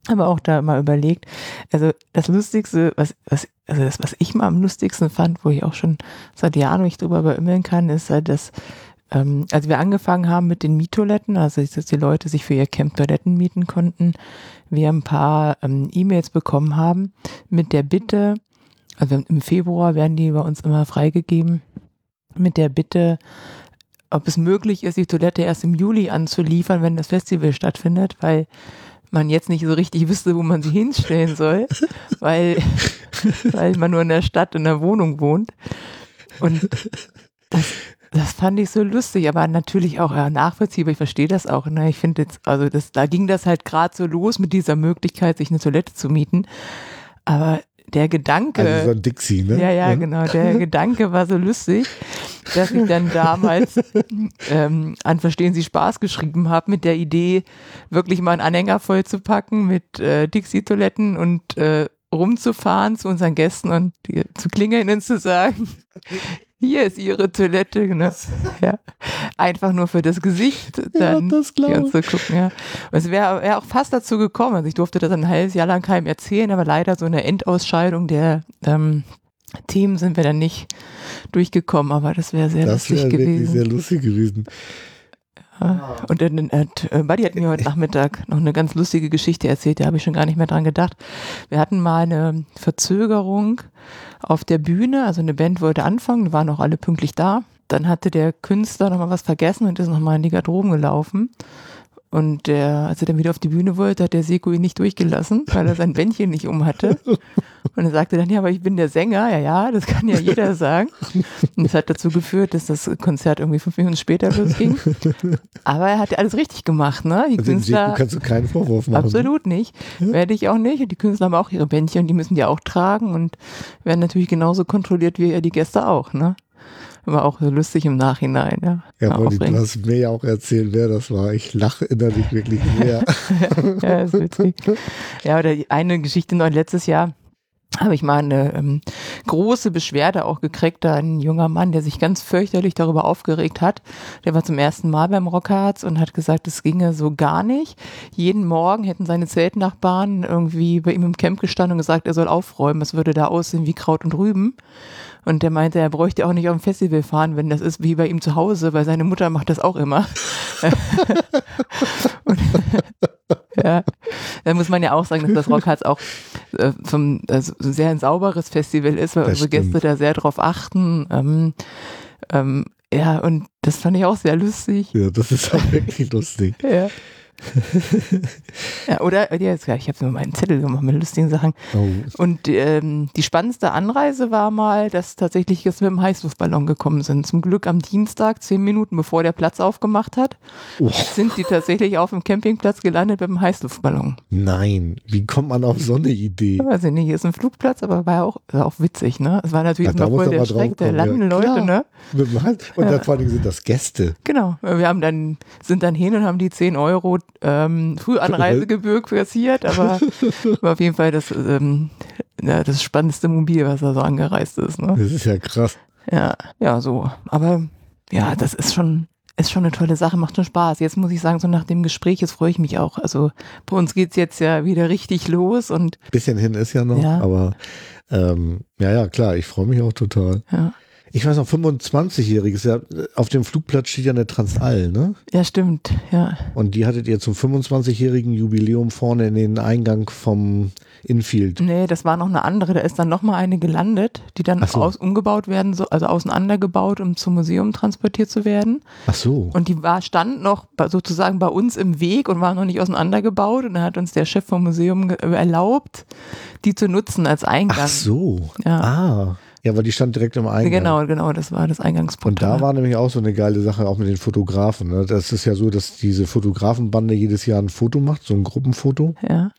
aber auch da mal überlegt, also das Lustigste, was, was, also das, was ich mal am lustigsten fand, wo ich auch schon seit Jahren mich drüber beimmeln kann, ist halt, dass ähm, als wir angefangen haben mit den Miettoiletten, also dass die Leute sich für ihr Camp Toiletten mieten konnten, wir ein paar ähm, E-Mails bekommen haben mit der Bitte, also im Februar werden die bei uns immer freigegeben, mit der Bitte, ob es möglich ist, die Toilette erst im Juli anzuliefern, wenn das Festival stattfindet, weil man jetzt nicht so richtig wüsste, wo man sie hinstellen soll, weil, weil man nur in der Stadt in der Wohnung wohnt. Und das, das fand ich so lustig, aber natürlich auch ja, nachvollziehbar. Ich verstehe das auch. Ne? Ich finde jetzt, also das, da ging das halt gerade so los mit dieser Möglichkeit, sich eine Toilette zu mieten. Aber der Gedanke. Also so ein Dixie, ne? Ja, ja, genau. Der Gedanke war so lustig, dass ich dann damals ähm, an Verstehen Sie Spaß geschrieben habe mit der Idee, wirklich mal einen Anhänger voll zu packen mit äh, Dixie-Toiletten und äh, rumzufahren zu unseren Gästen und die, zu klingeln und zu sagen, hier ist Ihre Toilette. Ne? Ja. Einfach nur für das Gesicht dann das die glaube uns zu gucken. Ja. Und es wäre wär auch fast dazu gekommen. Also ich durfte das ein halbes Jahr lang keinem erzählen, aber leider so eine Endausscheidung der ähm, Themen sind wir dann nicht durchgekommen, aber das wäre sehr Das lustig wäre wirklich gewesen. sehr lustig gewesen. Ja. Und dann hat äh, Buddy hat mir heute Nachmittag noch eine ganz lustige Geschichte erzählt, da habe ich schon gar nicht mehr dran gedacht. Wir hatten mal eine Verzögerung auf der Bühne, also eine Band wollte anfangen, waren auch alle pünktlich da. Dann hatte der Künstler nochmal was vergessen und ist nochmal in die Garderoben gelaufen. Und der, als er dann wieder auf die Bühne wollte, hat der Seko ihn nicht durchgelassen, weil er sein Bändchen nicht um hatte. Und er sagte dann, ja, aber ich bin der Sänger. Ja, ja, das kann ja jeder sagen. Und das hat dazu geführt, dass das Konzert irgendwie fünf Minuten später losging. Aber er hat ja alles richtig gemacht, ne? Die Also Künstler, kannst du keinen Vorwurf machen. absolut nicht. Werde ich auch nicht. Und die Künstler haben auch ihre Bändchen und die müssen die auch tragen und werden natürlich genauso kontrolliert wie die Gäste auch, ne? Aber auch so lustig im Nachhinein, ja. Ja, War Bonnie, du hast mir ja auch erzählt, wer das war. Ich lache innerlich wirklich sehr. ja, ist witzig. Ja, oder die eine Geschichte noch letztes Jahr habe ich mal eine ähm, große Beschwerde auch gekriegt, da ein junger Mann, der sich ganz fürchterlich darüber aufgeregt hat. Der war zum ersten Mal beim Rockharz und hat gesagt, es ginge so gar nicht. Jeden Morgen hätten seine Zeltnachbarn irgendwie bei ihm im Camp gestanden und gesagt, er soll aufräumen. Es würde da aussehen wie Kraut und Rüben. Und der meinte, er bräuchte auch nicht auf dem Festival fahren, wenn das ist wie bei ihm zu Hause, weil seine Mutter macht das auch immer. und, ja, da muss man ja auch sagen, dass das Rockharz auch äh, vom, also sehr ein sauberes Festival ist, weil Das unsere Gäste stimmt. da sehr drauf achten. Ähm, ähm, ja, und das fand ich auch sehr lustig. ja, das ist auch wirklich lustig. Ja. ja, oder, ja, jetzt, ich habe mir meinen Zettel gemacht mit lustigen Sachen. Oh, Und ähm, die spannendste Anreise war mal, dass tatsächlich jetzt mit dem Heißluftballon gekommen sind. Zum Glück am Dienstag, zehn Minuten bevor der Platz aufgemacht hat, oh, sind die tatsächlich auf dem Campingplatz gelandet mit dem Heißluftballon. nein, wie kommt man auf so eine Idee? Weiß ich nicht, hier ist ein Flugplatz, aber war ja auch, war auch witzig, ne? Es war natürlich Ja, voll er der Schreck, da landen ja. Leute, Klar. ne? Und Ja. vor allem sind das Gäste. Genau. Wir haben dann, sind dann hin und haben die 10 Euro ähm, Frühanreise Erzgebirg passiert, aber war auf jeden Fall das, ähm, ja, das spannendste Mobil, was da so angereist ist. Ne? Das ist ja krass. Ja, ja, so. Aber ja, das ist schon, ist schon eine tolle Sache, macht schon Spaß. Jetzt muss ich sagen, so nach dem Gespräch, jetzt freue ich mich auch. Also bei uns geht's jetzt ja wieder richtig los und Bisschen hin ist ja noch, Ja. aber ähm, ja, ja, klar, ich freue mich auch total. ja, Ich weiß noch, 25-Jähriges, ja, auf dem Flugplatz steht ja eine Transall, ne? ja stimmt, ja. Und die hattet ihr zum 25-jährigen Jubiläum vorne in den Eingang vom Infield. Nee, das war noch eine andere. Da ist dann nochmal eine gelandet, die dann so. aus, umgebaut werden, so, also auseinandergebaut, um zum Museum transportiert zu werden. Ach so. Und die war, stand noch sozusagen bei uns im Weg und war noch nicht auseinandergebaut. Und dann hat uns der Chef vom Museum ge- erlaubt, die zu nutzen als Eingang. Ach so. Ja. Ah. Ja, weil die stand direkt im Eingang. Genau, genau, das war das Und Eingangsportal. da war nämlich auch so eine geile Sache, auch mit den Fotografen. Ne? Das ist ja so, dass diese Fotografenbande jedes Jahr ein Foto macht, so ein Gruppenfoto. ja.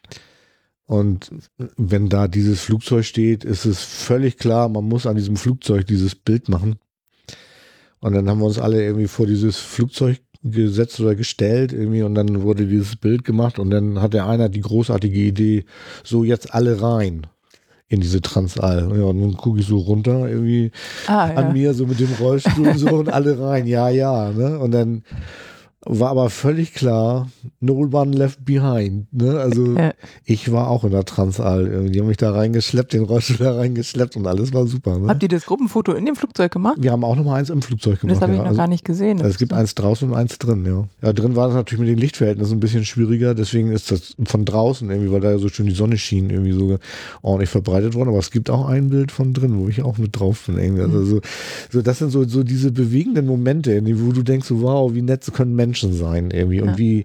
Und wenn da dieses Flugzeug steht, ist es völlig klar, man muss an diesem Flugzeug dieses Bild machen. Und dann haben wir uns alle irgendwie vor dieses Flugzeug gesetzt oder gestellt irgendwie und dann wurde dieses Bild gemacht und dann hat der einer die großartige Idee, so jetzt alle rein in diese Transall. Ja, und dann gucke ich so runter irgendwie Ah, ja. an mir, so mit dem Rollstuhl so und alle rein, ja, ja. Ne? Und dann war aber völlig klar, no one left behind. Ne? Also Ja. ich war auch in der Transall. Die haben mich da reingeschleppt, den Rollstuhl da reingeschleppt und alles war super. Ne? Habt ihr das Gruppenfoto in dem Flugzeug gemacht? Wir haben auch noch mal eins im Flugzeug gemacht. Das habe ich ja. noch Also, gar nicht gesehen. also es gibt eins draußen und eins drin, ja. Ja, drin war das natürlich mit den Lichtverhältnissen ein bisschen schwieriger, deswegen ist das von draußen irgendwie, weil da ja so schön die Sonne schien, irgendwie so ordentlich verbreitet worden. Aber es gibt auch ein Bild von drin, wo ich auch mit drauf bin. Irgendwie. Also so, so, das sind so, so diese bewegenden Momente, wo du denkst, so, wow, wie nett können Menschen sein irgendwie und Ja. wie,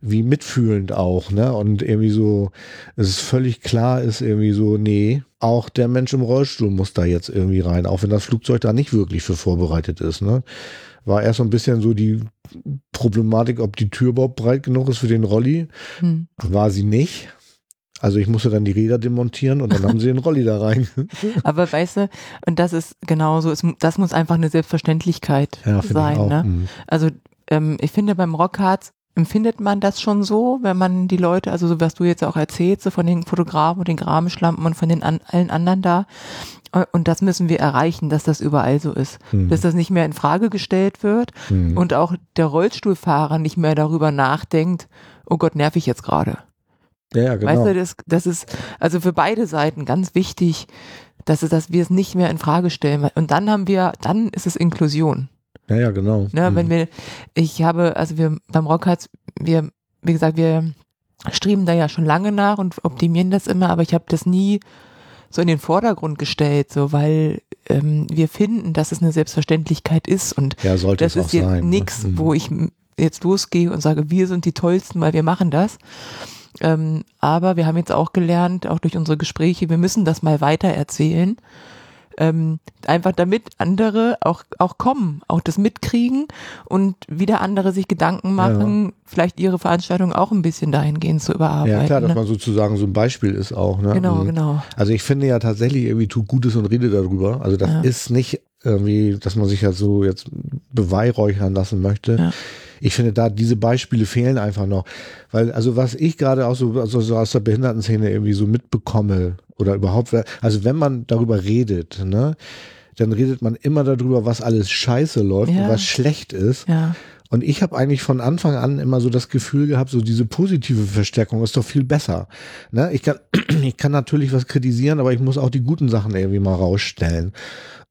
wie mitfühlend auch, ne? Und irgendwie so, es ist völlig klar ist irgendwie so, nee, auch der Mensch im Rollstuhl muss da jetzt irgendwie rein, auch wenn das Flugzeug da nicht wirklich für vorbereitet ist, ne? War erst so ein bisschen so die Problematik, ob die Tür überhaupt breit genug ist für den Rolli. Hm. War sie nicht. Also ich musste dann die Räder demontieren und dann haben sie den Rolli da rein. Aber weißt du, und das ist genauso, es, das muss einfach eine Selbstverständlichkeit Ja, sein. Ne? Mhm. Also ähm, ich finde beim Rockharz empfindet man das schon so, wenn man die Leute, also so was du jetzt auch erzählst, so von den Fotografen und den Grabenschlampen und von den an, allen anderen da. Äh, Und das müssen wir erreichen, dass das überall so ist. Mhm. Dass das nicht mehr in Frage gestellt wird Mhm. und auch der Rollstuhlfahrer nicht mehr darüber nachdenkt, oh Gott, nerv ich jetzt gerade. Ja, ja, genau. Weißt du, das, das ist also für beide Seiten ganz wichtig, dass, es, dass wir es nicht mehr in Frage stellen. Und dann haben wir, dann ist es Inklusion. Ja, ja, genau. Ne, Mhm. Wenn wir, ich habe, also wir beim Rockharz, wir, wie gesagt, wir streben da ja schon lange nach und optimieren das immer, aber ich habe das nie so in den Vordergrund gestellt, so weil ähm, wir finden, dass es eine Selbstverständlichkeit ist und ja, das ist jetzt sein. ne? nichts, Mhm. wo ich jetzt losgehe und sage, wir sind die Tollsten, weil wir machen das. Ähm, aber wir haben jetzt auch gelernt, auch durch unsere Gespräche, wir müssen das mal weiter erzählen. Ähm, einfach damit andere auch, auch kommen, auch das mitkriegen und wieder andere sich Gedanken machen, vielleicht ihre Veranstaltung auch ein bisschen dahingehend zu überarbeiten. Ja, klar, dass ne? man sozusagen so ein Beispiel ist auch. Ne? Genau, Mhm. genau. Also ich finde ja tatsächlich irgendwie tut Gutes und rede darüber. Also das Ja. ist nicht irgendwie, dass man sich ja so jetzt beweihräuchern lassen möchte. Ja. Ich finde da diese Beispiele fehlen einfach noch. Weil, also was ich gerade auch so, also so aus der Behindertenszene irgendwie so mitbekomme oder überhaupt, also wenn man darüber redet, ne, dann redet man immer darüber, was alles scheiße läuft Ja. und was schlecht ist. Ja, Und ich habe eigentlich von Anfang an immer so das Gefühl gehabt, so diese positive Verstärkung ist doch viel besser. Ne? Ich, kann, ich kann natürlich was kritisieren, aber ich muss auch die guten Sachen irgendwie mal rausstellen.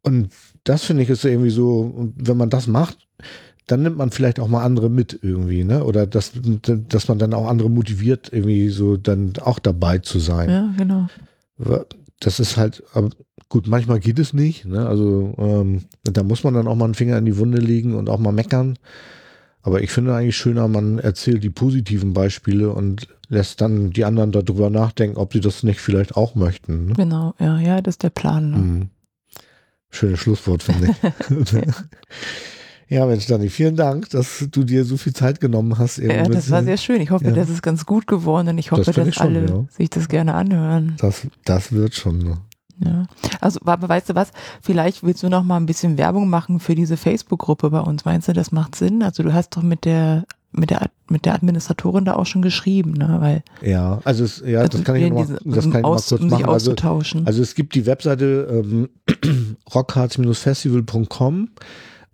Und das finde ich ist irgendwie so, wenn man das macht, dann nimmt man vielleicht auch mal andere mit irgendwie, ne? Oder dass, dass man dann auch andere motiviert, irgendwie so dann auch dabei zu sein. ja, genau. Das ist halt, aber gut, manchmal geht es nicht. Ne? Also ähm, da muss man dann auch mal einen Finger in die Wunde legen und auch mal meckern. Aber ich finde eigentlich schöner, man erzählt die positiven Beispiele und lässt dann die anderen darüber nachdenken, ob sie das nicht vielleicht auch möchten. Ne? Genau, ja, ja, das ist der Plan. Ne? Mhm. Schönes Schlusswort, finde ich. ja, Mensch, Dani, vielen Dank, dass du dir so viel Zeit genommen hast. eben Ja, das war sehr schön. Ich hoffe, ja. das ist ganz gut geworden und ich hoffe, Das dass ich schon, alle ja. sich das gerne anhören. das, das wird schon. Ne? Ja. Also, aber weißt du was? Vielleicht willst du noch mal ein bisschen Werbung machen für diese Facebook-Gruppe bei uns. Meinst du, das macht Sinn? Also du hast doch mit der mit der, mit der Administratorin da auch schon geschrieben, ne? Weil Ja, also es, ja, das kann ich noch mal, das kann ich noch mal aus- kurz um machen. Also, auszutauschen. also es gibt die Webseite ähm, rockharz-festival.com.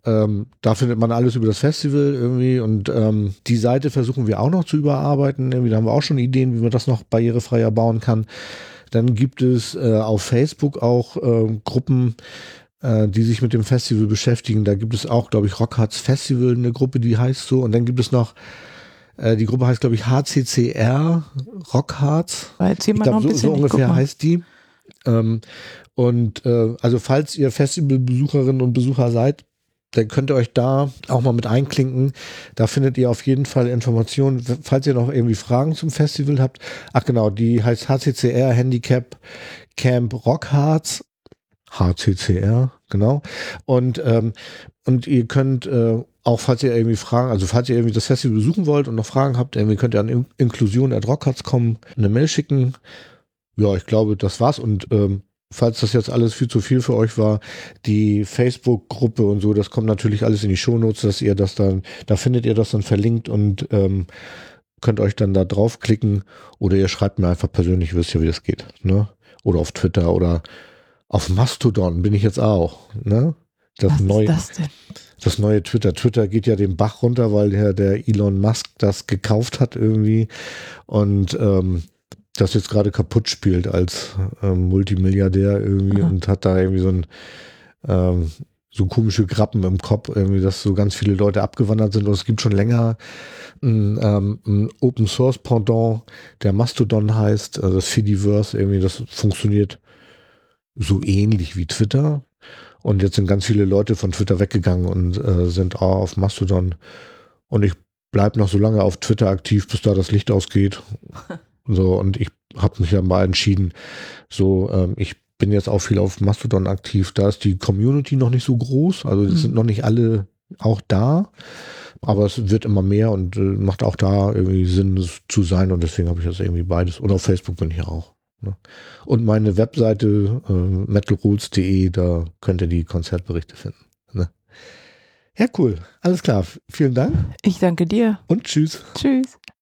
Ähm, da findet man alles über das Festival irgendwie und ähm, die Seite versuchen wir auch noch zu überarbeiten. Irgendwie, da haben wir auch schon Ideen, wie man das noch barrierefreier bauen kann. Dann gibt es äh, auf Facebook auch ähm, Gruppen, äh, die sich mit dem Festival beschäftigen. Da gibt es auch, glaube ich, Rockharz Festival, eine Gruppe, die heißt so. Und dann gibt es noch, äh, die Gruppe heißt, glaube ich, HCCR, erzähl Ich glaube, so, so ungefähr heißt die. Ähm, und äh, also falls ihr Festivalbesucherinnen und Besucher seid, dann könnt ihr euch da auch mal mit einklinken. Da findet ihr auf jeden Fall Informationen. Falls ihr noch irgendwie Fragen zum Festival habt, ach genau, die heißt HCCR Handicap Camp Rockharz. HCCR, genau. Und, ähm, und ihr könnt äh, auch, falls ihr irgendwie Fragen, also falls ihr irgendwie das Festival besuchen wollt und noch Fragen habt, irgendwie könnt ihr an In Inklusion at Rockharz kommen, eine Mail schicken. Ja, ich glaube, das war's. Und ähm, falls das jetzt alles viel zu viel für euch war, die Facebook-Gruppe und so, das kommt natürlich alles in die Shownotes, dass ihr das dann, da findet ihr das dann verlinkt und ähm, könnt euch dann da draufklicken oder ihr schreibt mir einfach persönlich, wisst ihr, wie das geht, ne? Oder auf Twitter oder auf Mastodon bin ich jetzt auch, ne? Das Was neue, das das neue Twitter. Twitter geht ja den Bach runter, weil der, der Elon Musk das gekauft hat irgendwie und ähm, das jetzt gerade kaputt spielt als ähm, Multimilliardär irgendwie Aha. und hat da irgendwie so ein ähm, so komische Grappen im Kopf, irgendwie, dass so ganz viele Leute abgewandert sind. Und es gibt schon länger ein, ähm, ein Open Source Pendant, der Mastodon heißt, also das Fediverse, irgendwie, das funktioniert so ähnlich wie Twitter. Und jetzt sind ganz viele Leute von Twitter weggegangen und äh, sind auch auf Mastodon. Und ich bleib noch so lange auf Twitter aktiv, bis da das Licht ausgeht. So, und ich habe mich ja mal entschieden, so, ähm, ich bin jetzt auch viel auf Mastodon aktiv. Da ist die Community noch nicht so groß, also es Mhm. sind noch nicht alle auch da, aber es wird immer mehr und äh, macht auch da irgendwie Sinn es zu sein und deswegen habe ich das irgendwie beides. Und auf Facebook bin ich ja auch. Ne? Und meine Webseite äh, metalrules.de, da könnt ihr die Konzertberichte finden. Ne? Ja, cool. Alles klar. Vielen Dank Ich danke dir. und tschüss. Tschüss.